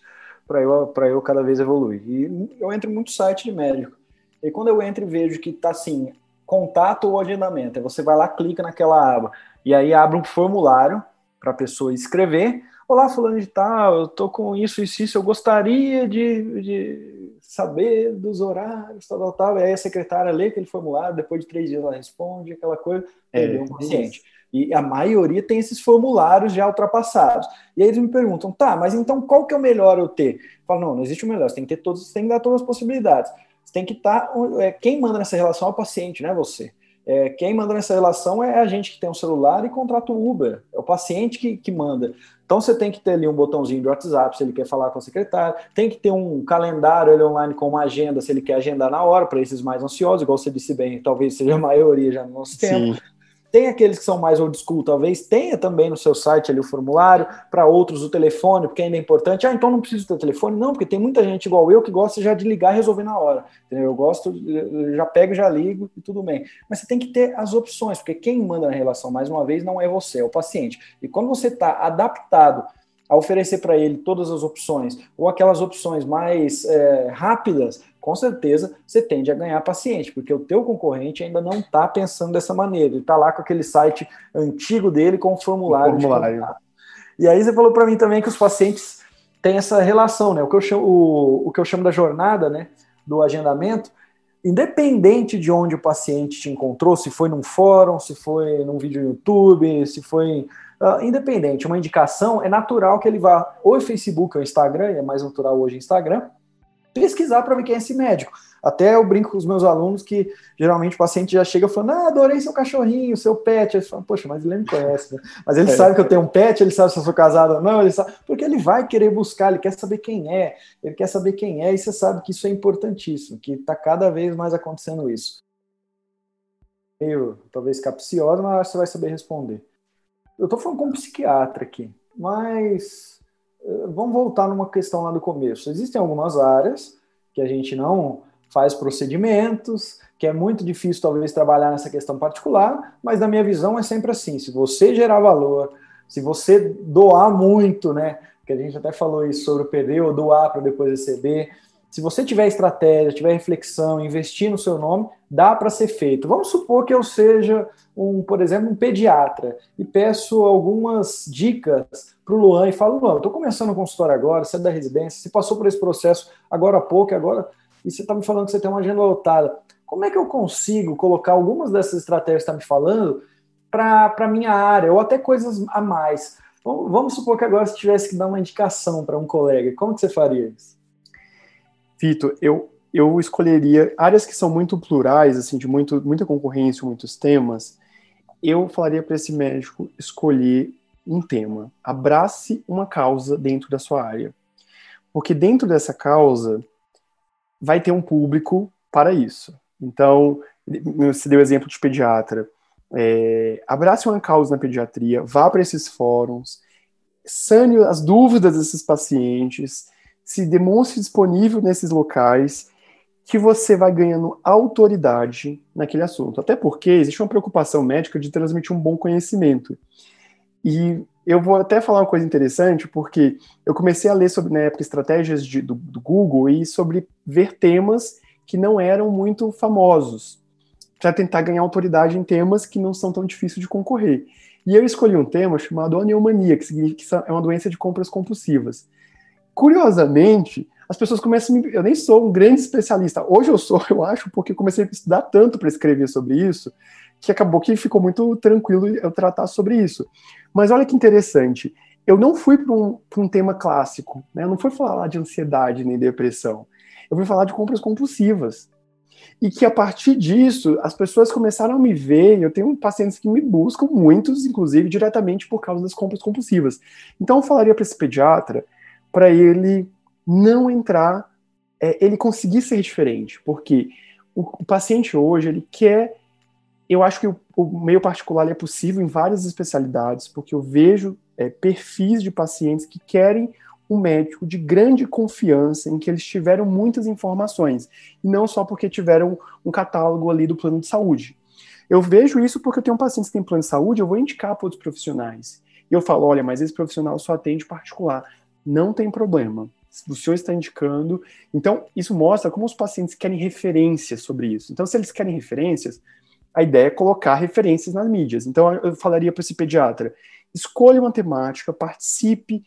para eu, eu cada vez evoluir. E eu entro em muito site de médico. E quando eu entro e vejo que está assim, contato ou agendamento, aí você vai lá, clica naquela aba, e aí abre um formulário para a pessoa escrever. Olá, fulano de tal, eu tô com isso, isso, isso, eu gostaria de, de saber dos horários, tal, tal, tal. E aí a secretária lê aquele formulário, depois de três dias ela responde, aquela coisa, é, um paciente. E a maioria tem esses formulários já ultrapassados. E aí eles me perguntam, tá, mas então qual que é o melhor eu ter? Eu falo, não, não existe o melhor, você tem que ter todos, você tem que dar todas as possibilidades. Você tem que estar. Tá, é, quem manda nessa relação é o paciente, não é você. É, quem manda nessa relação é a gente que tem um celular e contrata o Uber. É o paciente que, que manda. Então você tem que ter ali um botãozinho de WhatsApp se ele quer falar com a secretária, tem que ter um calendário ali online com uma agenda se ele quer agendar na hora, para esses mais ansiosos, igual você disse bem, talvez seja a maioria já no nosso tempo. Tem aqueles que são mais old school, talvez tenha também no seu site ali o formulário, para outros o telefone, porque ainda é importante. Ah, então não preciso ter telefone? Não, porque tem muita gente igual eu que gosta já de ligar e resolver na hora. Entendeu? Eu gosto, eu já pego, já ligo e tudo bem. Mas você tem que ter as opções, porque quem manda na relação, mais uma vez, não é você, é o paciente. E quando você está adaptado a oferecer para ele todas as opções, ou aquelas opções mais é, rápidas, com certeza você tende a ganhar paciente, porque o teu concorrente ainda não está pensando dessa maneira, ele está lá com aquele site antigo dele com o formulário. O formulário. E aí você falou para mim também que os pacientes têm essa relação, né? O que eu chamo, o, o que eu chamo da jornada, né? Do agendamento, independente de onde o paciente te encontrou, se foi num fórum, se foi num vídeo no YouTube, se foi uh, independente, uma indicação, é natural que ele vá ou em Facebook ou Instagram, é mais natural hoje Instagram, pesquisar para ver quem é esse médico. Até eu brinco com os meus alunos que geralmente o paciente já chega falando: Ah, adorei seu cachorrinho, seu pet. Eles falam, Poxa, mas ele me conhece, né? Mas ele é. sabe que eu tenho um pet, ele sabe se eu sou casado ou não, ele sabe, porque ele vai querer buscar, ele quer saber quem é, ele quer saber quem é, e você sabe que isso é importantíssimo, que está cada vez mais acontecendo isso. Meio, talvez capciosa, mas você vai saber responder. Eu estou falando como psiquiatra aqui, mas vamos voltar numa questão lá do começo. Existem algumas áreas que a gente não faz procedimentos, que é muito difícil talvez trabalhar nessa questão particular, mas na minha visão é sempre assim, se você gerar valor, se você doar muito, né, que a gente até falou isso sobre o PD, ou doar para depois receber, se você tiver estratégia, tiver reflexão, investir no seu nome, dá para ser feito. Vamos supor que eu seja um, por exemplo, um pediatra e peço algumas dicas para o Luan e falo, Luan, estou começando o consultório agora, você é da residência, você passou por esse processo agora há pouco, agora, e você está me falando que você tem uma agenda lotada. Como é que eu consigo colocar algumas dessas estratégias que está me falando para a minha área, ou até coisas a mais? Vamos, supor que agora você tivesse que dar uma indicação para um colega, como que você faria isso? Vitor, eu, eu escolheria áreas que são muito plurais, assim, de muito, muita concorrência, muitos temas. Eu falaria para esse médico escolher um tema, abrace uma causa dentro da sua área. Porque dentro dessa causa vai ter um público para isso. Então, você deu o exemplo de pediatra. É, abrace uma causa na pediatria, vá para esses fóruns, sane as dúvidas desses pacientes, se demonstre disponível nesses locais, que você vai ganhando autoridade naquele assunto. Até porque existe uma preocupação médica de transmitir um bom conhecimento. E eu vou até falar uma coisa interessante, porque eu comecei a ler sobre, na época, estratégias de, do, do Google e sobre ver temas que não eram muito famosos, para tentar ganhar autoridade em temas que não são tão difíceis de concorrer. E eu escolhi um tema chamado aneumania, que significa que é uma doença de compras compulsivas. Curiosamente, as pessoas começam a me... Eu nem sou um grande especialista. Hoje eu sou, eu acho, porque comecei a estudar tanto para escrever sobre isso, que acabou que ficou muito tranquilo eu tratar sobre isso. Mas olha que interessante, eu não fui para um, um, tema clássico, né? eu não fui falar de ansiedade nem depressão, eu fui falar de compras compulsivas. E que a partir disso, as pessoas começaram a me ver, eu tenho pacientes que me buscam, muitos, inclusive, diretamente por causa das compras compulsivas. Então eu falaria para esse pediatra, para ele não entrar, é, ele conseguir ser diferente, porque o, o paciente hoje, ele quer eu acho que o, o meio particular é possível em várias especialidades, porque eu vejo é, perfis de pacientes que querem um médico de grande confiança, em que eles tiveram muitas informações, e não só porque tiveram um catálogo ali do plano de saúde. Eu vejo isso porque eu tenho pacientes que têm plano de saúde, eu vou indicar para outros profissionais. E eu falo, olha, mas esse profissional só atende particular. Não tem problema. O senhor está indicando. Então, isso mostra como os pacientes querem referências sobre isso. Então, se eles querem referências, a ideia é colocar referências nas mídias. Então, eu falaria para esse pediatra: escolha uma temática, participe,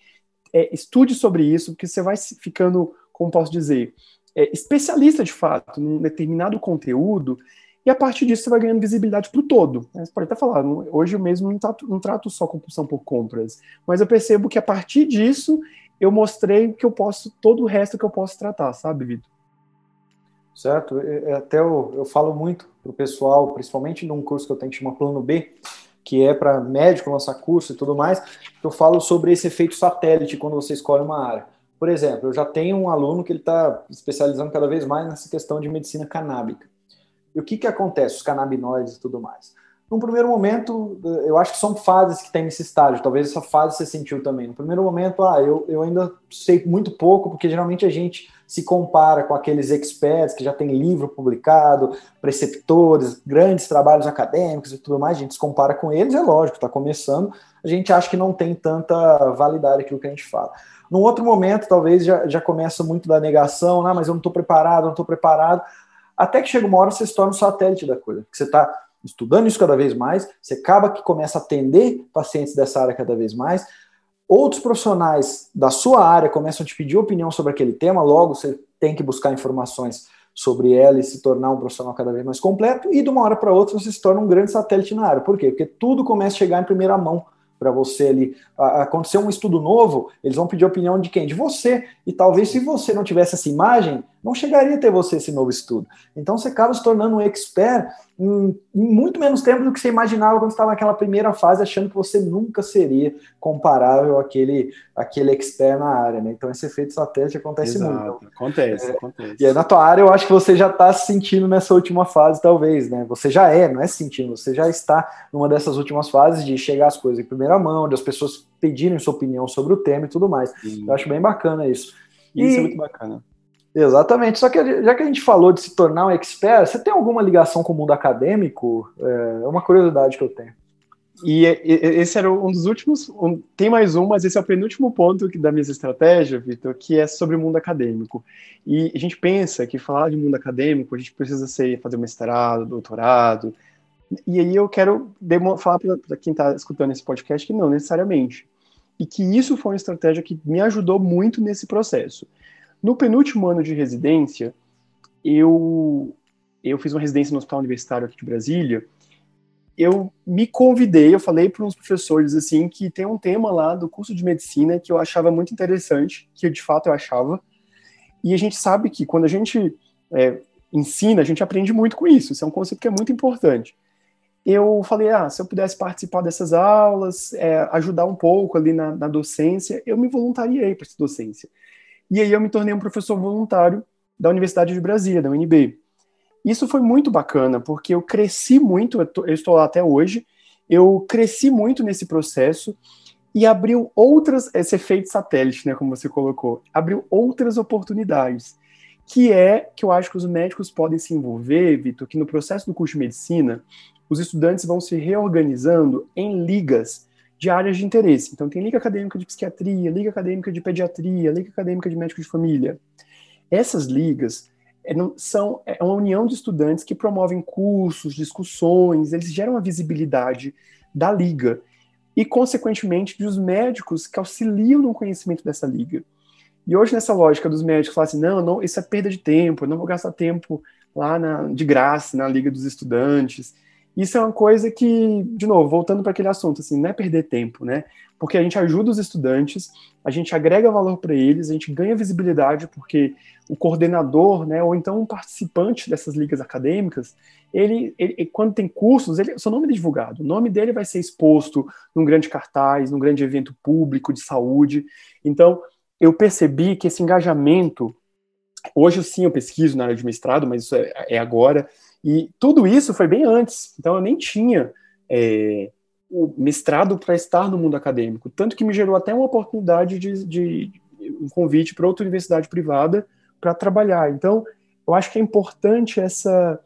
é, estude sobre isso, porque você vai ficando, como posso dizer, é, especialista de fato num determinado conteúdo, e a partir disso você vai ganhando visibilidade para o todo. Você pode até falar, hoje eu mesmo não trato, não trato só compulsão por compras, mas eu percebo que a partir disso eu mostrei que eu posso, todo o resto que eu posso tratar, sabe, Vitor? certo? Até eu, eu falo muito para o pessoal, principalmente num curso que eu tenho que chama Plano B, que é para médico lançar curso e tudo mais, eu falo sobre esse efeito satélite quando você escolhe uma área. Por exemplo, eu já tenho um aluno que ele está especializando cada vez mais nessa questão de medicina canábica. E o que, que acontece, os canabinoides e tudo mais? Num primeiro momento, eu acho que são fases que tem nesse estágio, talvez essa fase você sentiu também. No primeiro momento, ah, eu, eu ainda sei muito pouco, porque geralmente a gente se compara com aqueles experts que já tem livro publicado, preceptores, grandes trabalhos acadêmicos e tudo mais, a gente se compara com eles, é lógico, está começando, a gente acha que não tem tanta validade aquilo que a gente fala. Num outro momento, talvez já, já começa muito da negação, ah, mas eu não estou preparado, não estou preparado, até que chega uma hora você se torna um satélite da coisa, que você está estudando isso cada vez mais, você acaba que começa a atender pacientes dessa área cada vez mais, outros profissionais da sua área começam a te pedir opinião sobre aquele tema, logo você tem que buscar informações sobre ela e se tornar um profissional cada vez mais completo, e de uma hora para outra você se torna um grande satélite na área. Por quê? Porque tudo começa a chegar em primeira mão para você ali. Aconteceu um estudo novo, eles vão pedir opinião de quem? De você. E talvez se você não tivesse essa imagem, não chegaria a ter você esse novo estudo. Então você acaba se tornando um expert em, em, muito menos tempo do que você imaginava quando estava naquela primeira fase, achando que você nunca seria comparável àquele, àquele expert na área, né? Então esse efeito satélite acontece Exato. muito. Acontece, é, acontece. E aí na tua área eu acho que você já está se sentindo nessa última fase, talvez, né? Você já é, não é sentindo, você já está numa dessas últimas fases de chegar as coisas em primeira mão, de as pessoas pedirem sua opinião sobre o tema e tudo mais. Sim. Eu acho bem bacana isso. Isso é muito bacana. Exatamente. Só que já que a gente falou de se tornar um expert, você tem alguma ligação com o mundo acadêmico? É uma curiosidade que eu tenho. E esse era um dos últimos. Um, tem mais um, mas esse é o penúltimo ponto da minha estratégia, Vitor, que é sobre o mundo acadêmico. E a gente pensa que falar de mundo acadêmico, a gente precisa ser, fazer mestrado, doutorado. E aí eu quero falar para quem está escutando esse podcast que não necessariamente. E que isso foi uma estratégia que me ajudou muito nesse processo. No penúltimo ano de residência, eu, eu fiz uma residência no Hospital Universitário aqui de Brasília. Eu me convidei, eu falei para uns professores assim que tem um tema lá do curso de medicina que eu achava muito interessante, que de fato eu achava. E a gente sabe que quando a gente é, ensina, a gente aprende muito com isso. Isso é um conceito que é muito importante. Eu falei, ah, se eu pudesse participar dessas aulas, é, ajudar um pouco ali na, na docência, eu me voluntariei para essa docência. E aí eu me tornei um professor voluntário da Universidade de Brasília, da UNB. Isso foi muito bacana, porque eu cresci muito, eu estou lá até hoje, eu cresci muito nesse processo e abriu outras, esse efeito satélite, né, como você colocou, abriu outras oportunidades, que é que eu acho que os médicos podem se envolver, Vitor, que no processo do curso de medicina, os estudantes vão se reorganizando em ligas de áreas de interesse. Então, tem liga acadêmica de psiquiatria, liga acadêmica de pediatria, liga acadêmica de médico de família. Essas ligas é, são é uma união de estudantes que promovem cursos, discussões, eles geram a visibilidade da liga e, consequentemente, dos médicos que auxiliam no conhecimento dessa liga. E hoje, nessa lógica dos médicos, falam assim: não, não, isso é perda de tempo, eu não vou gastar tempo lá na, de graça na liga dos estudantes. Isso é uma coisa que, de novo, voltando para aquele assunto, assim, não é perder tempo, né? Porque a gente ajuda os estudantes, a gente agrega valor para eles, a gente ganha visibilidade, porque o coordenador, né, ou então um participante dessas ligas acadêmicas, ele, ele quando tem cursos, ele, seu nome é divulgado, o nome dele vai ser exposto num grande cartaz, num grande evento público de saúde. Então, eu percebi que esse engajamento, hoje sim eu pesquiso na área de mestrado, mas isso é, é agora, e tudo isso foi bem antes, então eu nem tinha é, o mestrado para estar no mundo acadêmico, tanto que me gerou até uma oportunidade de, de um convite para outra universidade privada para trabalhar. Então, eu acho que é importante essa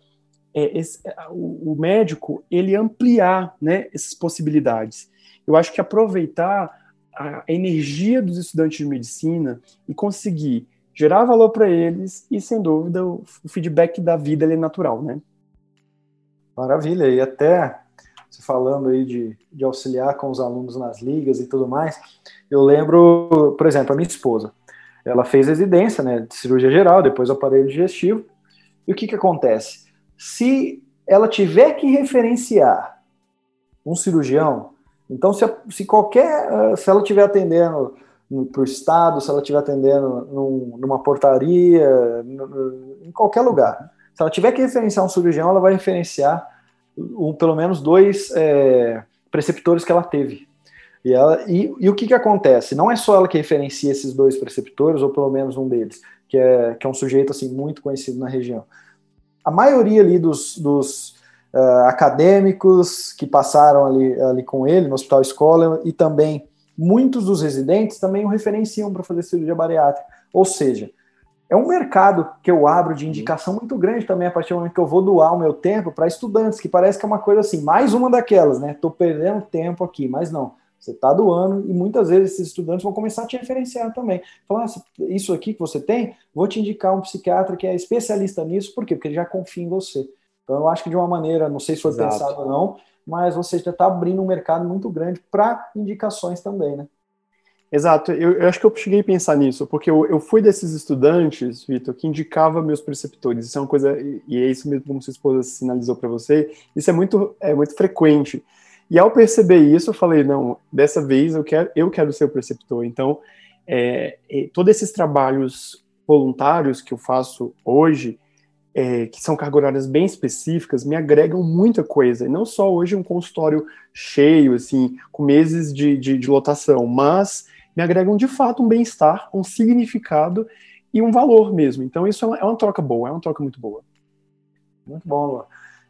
é, esse, o, o, médico ele ampliar né, essas possibilidades. Eu acho que aproveitar a energia dos estudantes de medicina e conseguir gerar valor para eles e, sem dúvida, o, feedback da vida é natural, né? Maravilha, e até você falando aí de, de auxiliar com os alunos nas ligas e tudo mais, eu lembro, por exemplo, a minha esposa, ela fez residência né, de cirurgia geral, depois aparelho digestivo, e o que, que acontece? Se ela tiver que referenciar um cirurgião, então se, se qualquer, se ela estiver atendendo para o Estado, se ela estiver atendendo num, numa portaria, em qualquer lugar. Se ela tiver que referenciar um cirurgião, ela vai referenciar um, pelo menos dois é, preceptores que ela teve. E, ela, e, e, o que, que acontece? Não é só ela que referencia esses dois preceptores, ou pelo menos um deles, que é, que é um sujeito assim muito conhecido na região. A maioria ali dos, dos uh, acadêmicos que passaram ali, ali com ele no Hospital Escola e também muitos dos residentes também o referenciam para fazer cirurgia bariátrica. Ou seja, é um mercado que eu abro de indicação muito grande também a partir do momento que eu vou doar o meu tempo para estudantes, que parece que é uma coisa assim, mais uma daquelas, né? Estou perdendo tempo aqui, mas não. Você está doando e muitas vezes esses estudantes vão começar a te referenciar também. Falar, ah, isso aqui que você tem, vou te indicar um psiquiatra que é especialista nisso, por quê? Porque ele já confia em você. Então eu acho que de uma maneira, não sei se foi Exato. pensado ou não, mas você já está abrindo um mercado muito grande para indicações também, né? Exato, eu, eu, acho que eu cheguei a pensar nisso, porque eu, eu fui desses estudantes, Vitor, que indicava meus preceptores. Isso é uma coisa, e é isso mesmo como sua esposa sinalizou para você, isso é muito, é muito frequente. E ao perceber isso, eu falei, não, dessa vez eu quero, eu quero ser o preceptor. Então, é, é, todos esses trabalhos voluntários que eu faço hoje, é, que são cargas horárias bem específicas, me agregam muita coisa. E não só hoje um consultório cheio, assim, com meses de, de, de lotação, mas me agregam de fato um bem-estar, um significado e um valor mesmo. Então isso é uma, é uma, troca boa, é uma troca muito boa. Muito bom, Luan.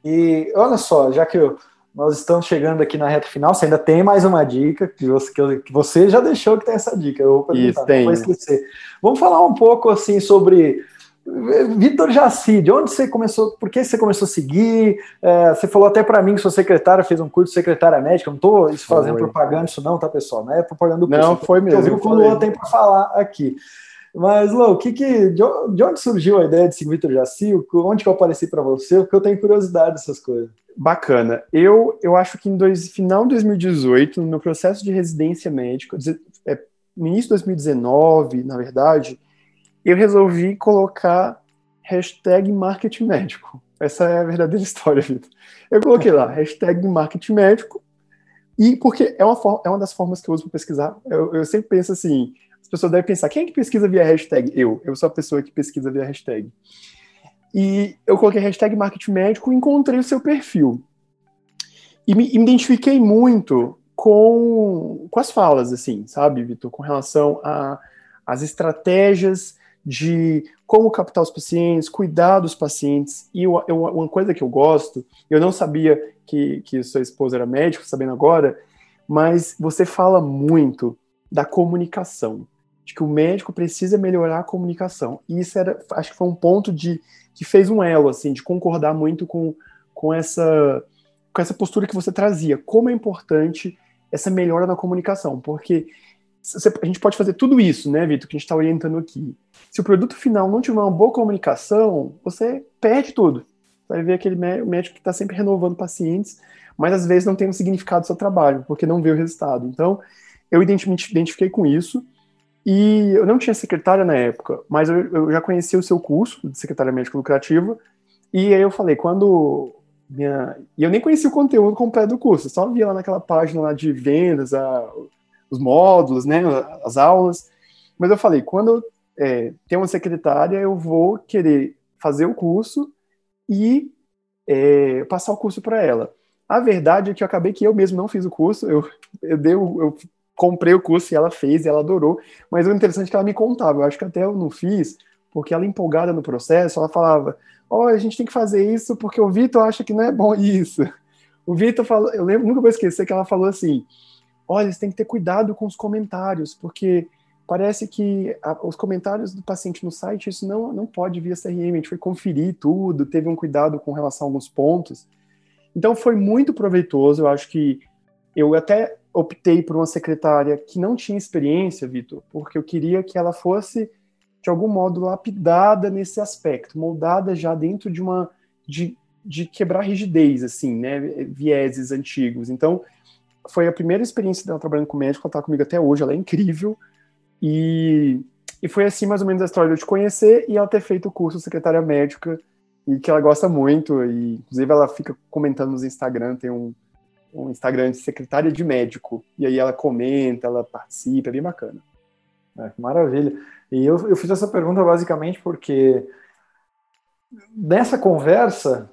E olha só, já que eu, nós estamos chegando aqui na reta final, você ainda tem mais uma dica que você, que você já deixou que tem essa dica. Eu vou isso, tem. não vou esquecer. Vamos falar um pouco assim sobre Vitor Jaci, de onde você começou, por que você começou a seguir? É, você falou até para mim que sua secretária fez um curso de secretária médica, não estou fazendo foi. propaganda isso não, tá pessoal? Não é propaganda do curso. Não, foi mesmo. Eu vi o tem para falar aqui. Mas, Lô, o que que, de onde surgiu a ideia de seguir Vitor Jaci? Onde que eu apareci para você? Porque eu tenho curiosidade dessas coisas. Bacana. Eu, eu acho que em dois, final de 2018, no meu processo de residência médica, é, no início de 2019, na verdade, eu resolvi colocar hashtag marketing médico. Essa é a verdadeira história, Vitor. Eu coloquei lá, hashtag marketing médico, e porque é uma, é uma das formas que eu uso para pesquisar. Eu, eu, sempre penso assim, as pessoas devem pensar, quem é que pesquisa via hashtag? Eu. Eu sou a pessoa que pesquisa via hashtag. E eu coloquei hashtag marketing médico e encontrei o seu perfil. E me, e me identifiquei muito com, com as falas, assim, sabe, Vitor? Com relação às estratégias de como captar os pacientes, cuidar dos pacientes. E eu, eu, uma coisa que eu gosto, eu não sabia que, que sua esposa era médica, sabendo agora, mas você fala muito da comunicação, de que o médico precisa melhorar a comunicação. E isso era, acho que foi um ponto de que fez um elo, assim, de concordar muito com, com essa com essa postura que você trazia. Como é importante essa melhora na comunicação, porque a gente pode fazer tudo isso, né, Vitor, que a gente está orientando aqui. Se o produto final não tiver uma boa comunicação, você perde tudo. Vai ver aquele médico que está sempre renovando pacientes, mas às vezes não tem um significado do seu trabalho, porque não vê o resultado. Então, eu identifiquei com isso, e eu não tinha secretária na época, mas eu, eu já conhecia o seu curso de secretária médica lucrativa, e aí eu falei, quando minha... E eu nem conhecia o conteúdo completo do curso, só via lá naquela página lá de vendas, a, os módulos, né, as aulas. Mas eu falei, quando eu é, uma secretária, eu vou querer fazer o curso e é, passar o curso para ela. A verdade é que eu acabei que eu mesmo não fiz o curso, eu, eu, dei, eu comprei o curso e ela fez e ela adorou, mas o interessante é que ela me contava, eu acho que até eu não fiz, porque ela empolgada no processo, ela falava, olha, a gente tem que fazer isso porque o Vitor acha que não é bom isso. O Vitor falou, eu lembro, nunca vou esquecer que ela falou assim, olha, você tem que ter cuidado com os comentários, porque parece que a, os comentários do paciente no site, isso não, não pode via CRM, a gente foi conferir tudo, teve um cuidado com relação a alguns pontos. Então foi muito proveitoso, eu acho que eu até optei por uma secretária que não tinha experiência, Vitor, porque eu queria que ela fosse de algum modo lapidada nesse aspecto, moldada já dentro de uma de, de quebrar rigidez assim, né, vieses antigos. Então, foi a primeira experiência dela trabalhando com médico, ela tá comigo até hoje, ela é incrível. E, e foi assim mais ou menos a história de eu te conhecer e ela ter feito o curso secretária médica e que ela gosta muito. E inclusive ela fica comentando nos Instagram, tem um, um Instagram de secretária de médico. E aí ela comenta, ela participa, é bem bacana. É, maravilha. E eu, eu fiz essa pergunta basicamente porque nessa conversa,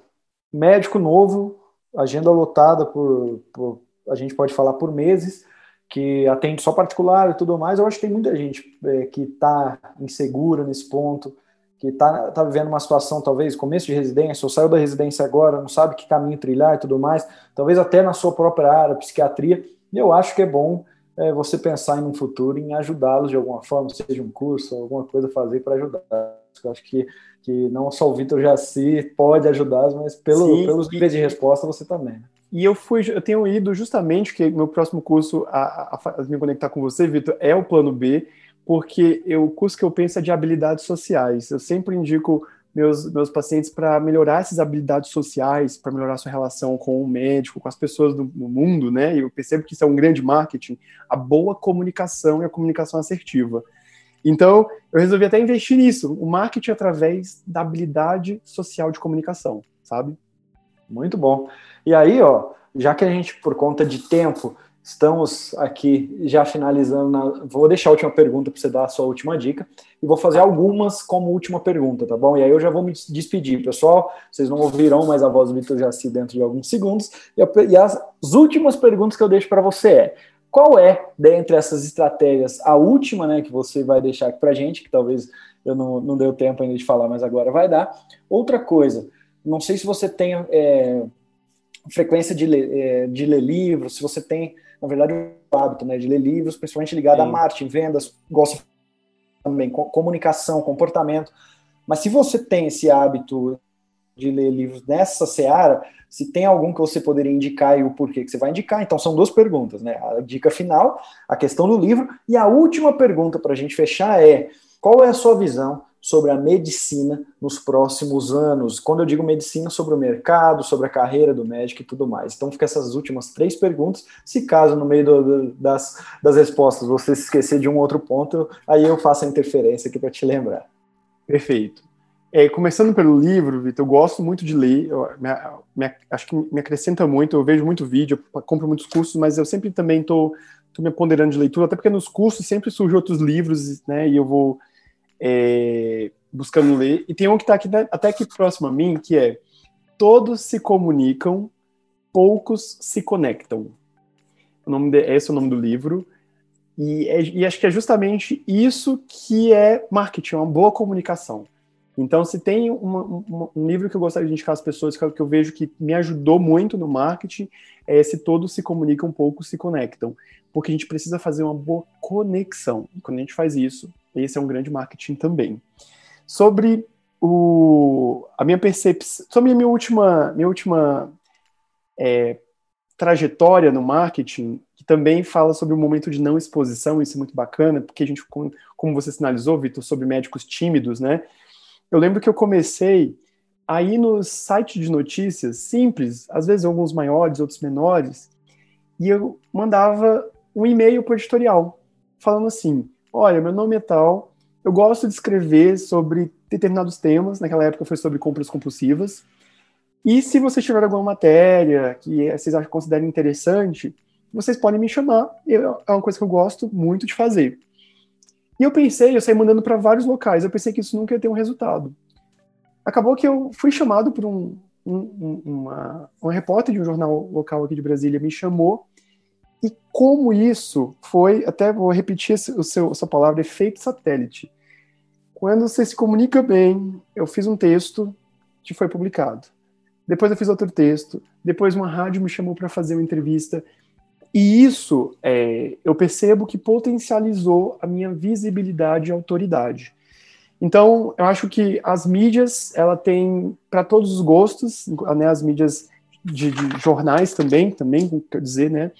médico novo, agenda lotada por, por a gente pode falar por meses, que atende só particular e tudo mais. Eu acho que tem muita gente é, que está insegura nesse ponto, que está tá vivendo uma situação, talvez, começo de residência, ou saiu da residência agora, não sabe que caminho trilhar e tudo mais, talvez até na sua própria área, psiquiatria, eu acho que é bom é, você pensar em um futuro em ajudá-los de alguma forma, seja um curso, alguma coisa a fazer para ajudar. Eu acho que, que não só o Vitor Jaci pode ajudar, mas pelo, Sim, pelos níveis de resposta você também. E eu fui, eu tenho ido justamente que meu próximo curso a, a, a me conectar com você, Vitor, é o plano B, porque eu, o curso que eu penso é de habilidades sociais. Eu sempre indico meus, meus pacientes para melhorar essas habilidades sociais, para melhorar sua relação com o médico, com as pessoas do, do, mundo, né? E eu percebo que isso é um grande marketing, a boa comunicação e a comunicação assertiva. Então, eu resolvi até investir nisso, o marketing através da habilidade social de comunicação, sabe? Muito bom. E aí, ó, já que a gente, por conta de tempo, Estamos aqui já finalizando. Na... Vou deixar a última pergunta para você dar a sua última dica e vou fazer algumas como última pergunta, tá bom? E aí eu já vou me despedir, pessoal. Vocês não ouvirão mais a voz do Vitor Jaci dentro de alguns segundos. E as últimas perguntas que eu deixo para você é: qual é, dentre essas estratégias, a última né, que você vai deixar aqui para gente, que talvez eu não, não deu tempo ainda de falar, mas agora vai dar. Outra coisa, não sei se você tem é, frequência de ler, é, de ler livros, se você tem na verdade, o hábito né, de ler livros, principalmente ligado Sim. a marketing, vendas, gosto também, comunicação, comportamento. Mas se você tem esse hábito de ler livros nessa seara, se tem algum que você poderia indicar e o porquê que você vai indicar. Então, são duas perguntas, né? A dica final, a questão do livro, e a última pergunta para a gente fechar é: qual é a sua visão sobre a medicina nos próximos anos. Quando eu digo medicina, sobre o mercado, sobre a carreira do médico e tudo mais. Então, fica essas últimas três perguntas. Se caso no meio do, das, das respostas você se esquecer de um outro ponto, aí eu faço a interferência aqui para te lembrar. Perfeito. É, começando pelo livro, Vitor, eu gosto muito de ler, eu, me, acho que me acrescenta muito, eu vejo muito vídeo, compro muitos cursos, mas eu sempre também estou me ponderando de leitura, até porque nos cursos sempre surgem outros livros, né, e eu vou é, buscando ler. E tem um que está aqui até aqui próximo a mim, que é Todos se comunicam, poucos se conectam. O nome de, esse é o nome do livro. E, é, e, acho que é justamente isso que é marketing, uma boa comunicação. Então, se tem uma, uma, um livro que eu gostaria de indicar às pessoas, que, que eu vejo que me ajudou muito no marketing, é esse Todos se comunicam, poucos se conectam. Porque a gente precisa fazer uma boa conexão. E quando a gente faz isso, esse é um grande marketing também. Sobre o, a minha percepção, sobre a minha última, minha última é, trajetória no marketing, que também fala sobre o momento de não exposição, isso é muito bacana, porque a gente, como, você sinalizou, Vitor, sobre médicos tímidos, né? Eu lembro que eu comecei aí nos sites de notícias simples, às vezes alguns maiores, outros menores, e eu mandava um e-mail para o editorial, falando assim: olha, meu nome é tal, eu gosto de escrever sobre determinados temas, naquela época foi sobre compras compulsivas, e se vocês tiverem alguma matéria que vocês acham, considerem interessante, vocês podem me chamar, eu, é uma coisa que eu gosto muito de fazer. E eu pensei, eu saí mandando para vários locais, eu pensei que isso nunca ia ter um resultado. Acabou que eu fui chamado por um, um, uma, repórter de um jornal local aqui de Brasília, me chamou e como isso foi, até vou repetir o seu, a sua palavra, efeito satélite. Quando você se comunica bem, eu fiz um texto que foi publicado. Depois eu fiz outro texto. Depois uma rádio me chamou para fazer uma entrevista. E isso, é, eu percebo que potencializou a minha visibilidade e autoridade. Então, eu acho que as mídias, ela tem para todos os gostos, né, as mídias de, de, jornais também, também quer dizer, né,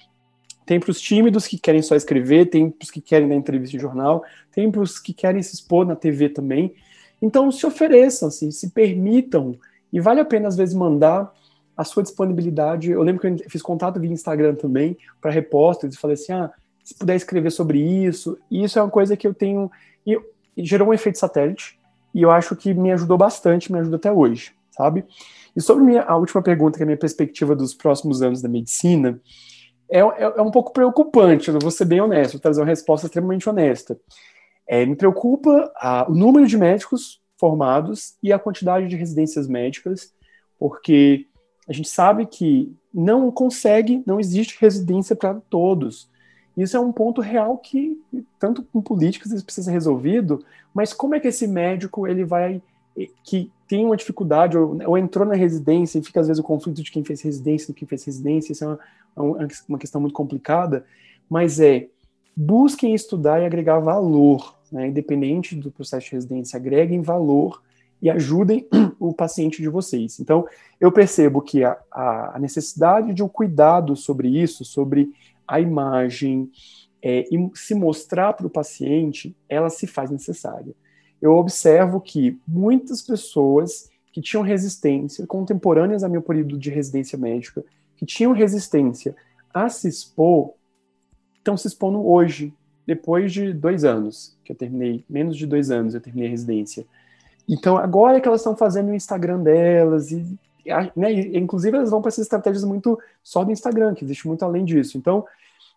tem para os tímidos que querem só escrever, tem para os que querem dar entrevista em jornal, tem para os que querem se expor na TV também. Então, se ofereçam, assim, se permitam, e vale a pena, às vezes, mandar a sua disponibilidade. Eu lembro que eu fiz contato via Instagram também para repórteres e falei assim: ah, se puder escrever sobre isso. E isso é uma coisa que eu tenho. E, gerou um efeito satélite, e eu acho que me ajudou bastante, me ajuda até hoje, sabe? E sobre minha, a última pergunta, que é a minha perspectiva dos próximos anos da medicina, é, é, é, um pouco preocupante, eu vou ser bem honesto, vou trazer uma resposta extremamente honesta. É, me preocupa a, o número de médicos formados e a quantidade de residências médicas, porque a gente sabe que não consegue, não existe residência para todos. Isso é um ponto real que, tanto com políticas, isso precisa ser resolvido, mas como é que esse médico ele vai que tem uma dificuldade ou, ou, entrou na residência e fica às vezes o conflito de quem fez residência do que fez residência, isso é uma, uma questão muito complicada, mas é busquem estudar e agregar valor, né, independente do processo de residência, agreguem valor e ajudem o paciente de vocês. Então, eu percebo que a, a necessidade de um cuidado sobre isso, sobre a imagem, é, e se mostrar para o paciente, ela se faz necessária. Eu observo que muitas pessoas que tinham resistência, contemporâneas ao meu período de residência médica, que tinham resistência a se expor, estão se expondo hoje, depois de dois anos que eu terminei, menos de dois anos eu terminei a residência. Então, agora é que elas estão fazendo o Instagram delas, e, né, inclusive elas vão para essas estratégias muito só do Instagram, que existe muito além disso. Então,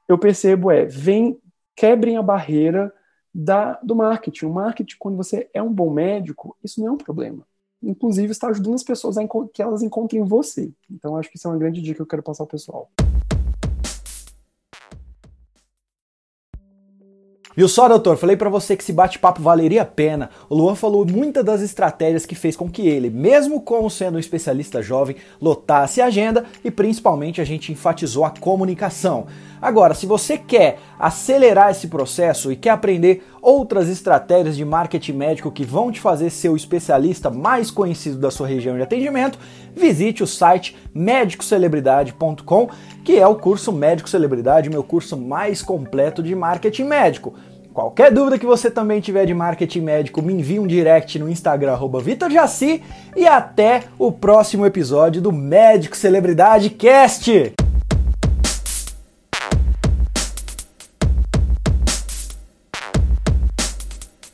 eu percebo é, vem, quebrem a barreira da, do marketing. O marketing, quando você é um bom médico, isso não é um problema. Inclusive, está ajudando as pessoas a que elas encontrem você. Então, acho que isso é uma grande dica que eu quero passar ao pessoal. Viu só, doutor? Falei para você que esse bate-papo valeria a pena. O Luan falou muitas das estratégias que fez com que ele, mesmo como sendo um especialista jovem, lotasse a agenda e principalmente a gente enfatizou a comunicação. Agora, se você quer acelerar esse processo e quer aprender outras estratégias de marketing médico que vão te fazer ser o especialista mais conhecido da sua região de atendimento, visite o site médicocelebridade.com, que é o curso Médico Celebridade, meu curso mais completo de marketing médico. Qualquer dúvida que você também tiver de marketing médico, me envie um direct no Instagram, VitorJaci, e até o próximo episódio do Médico Celebridade Cast!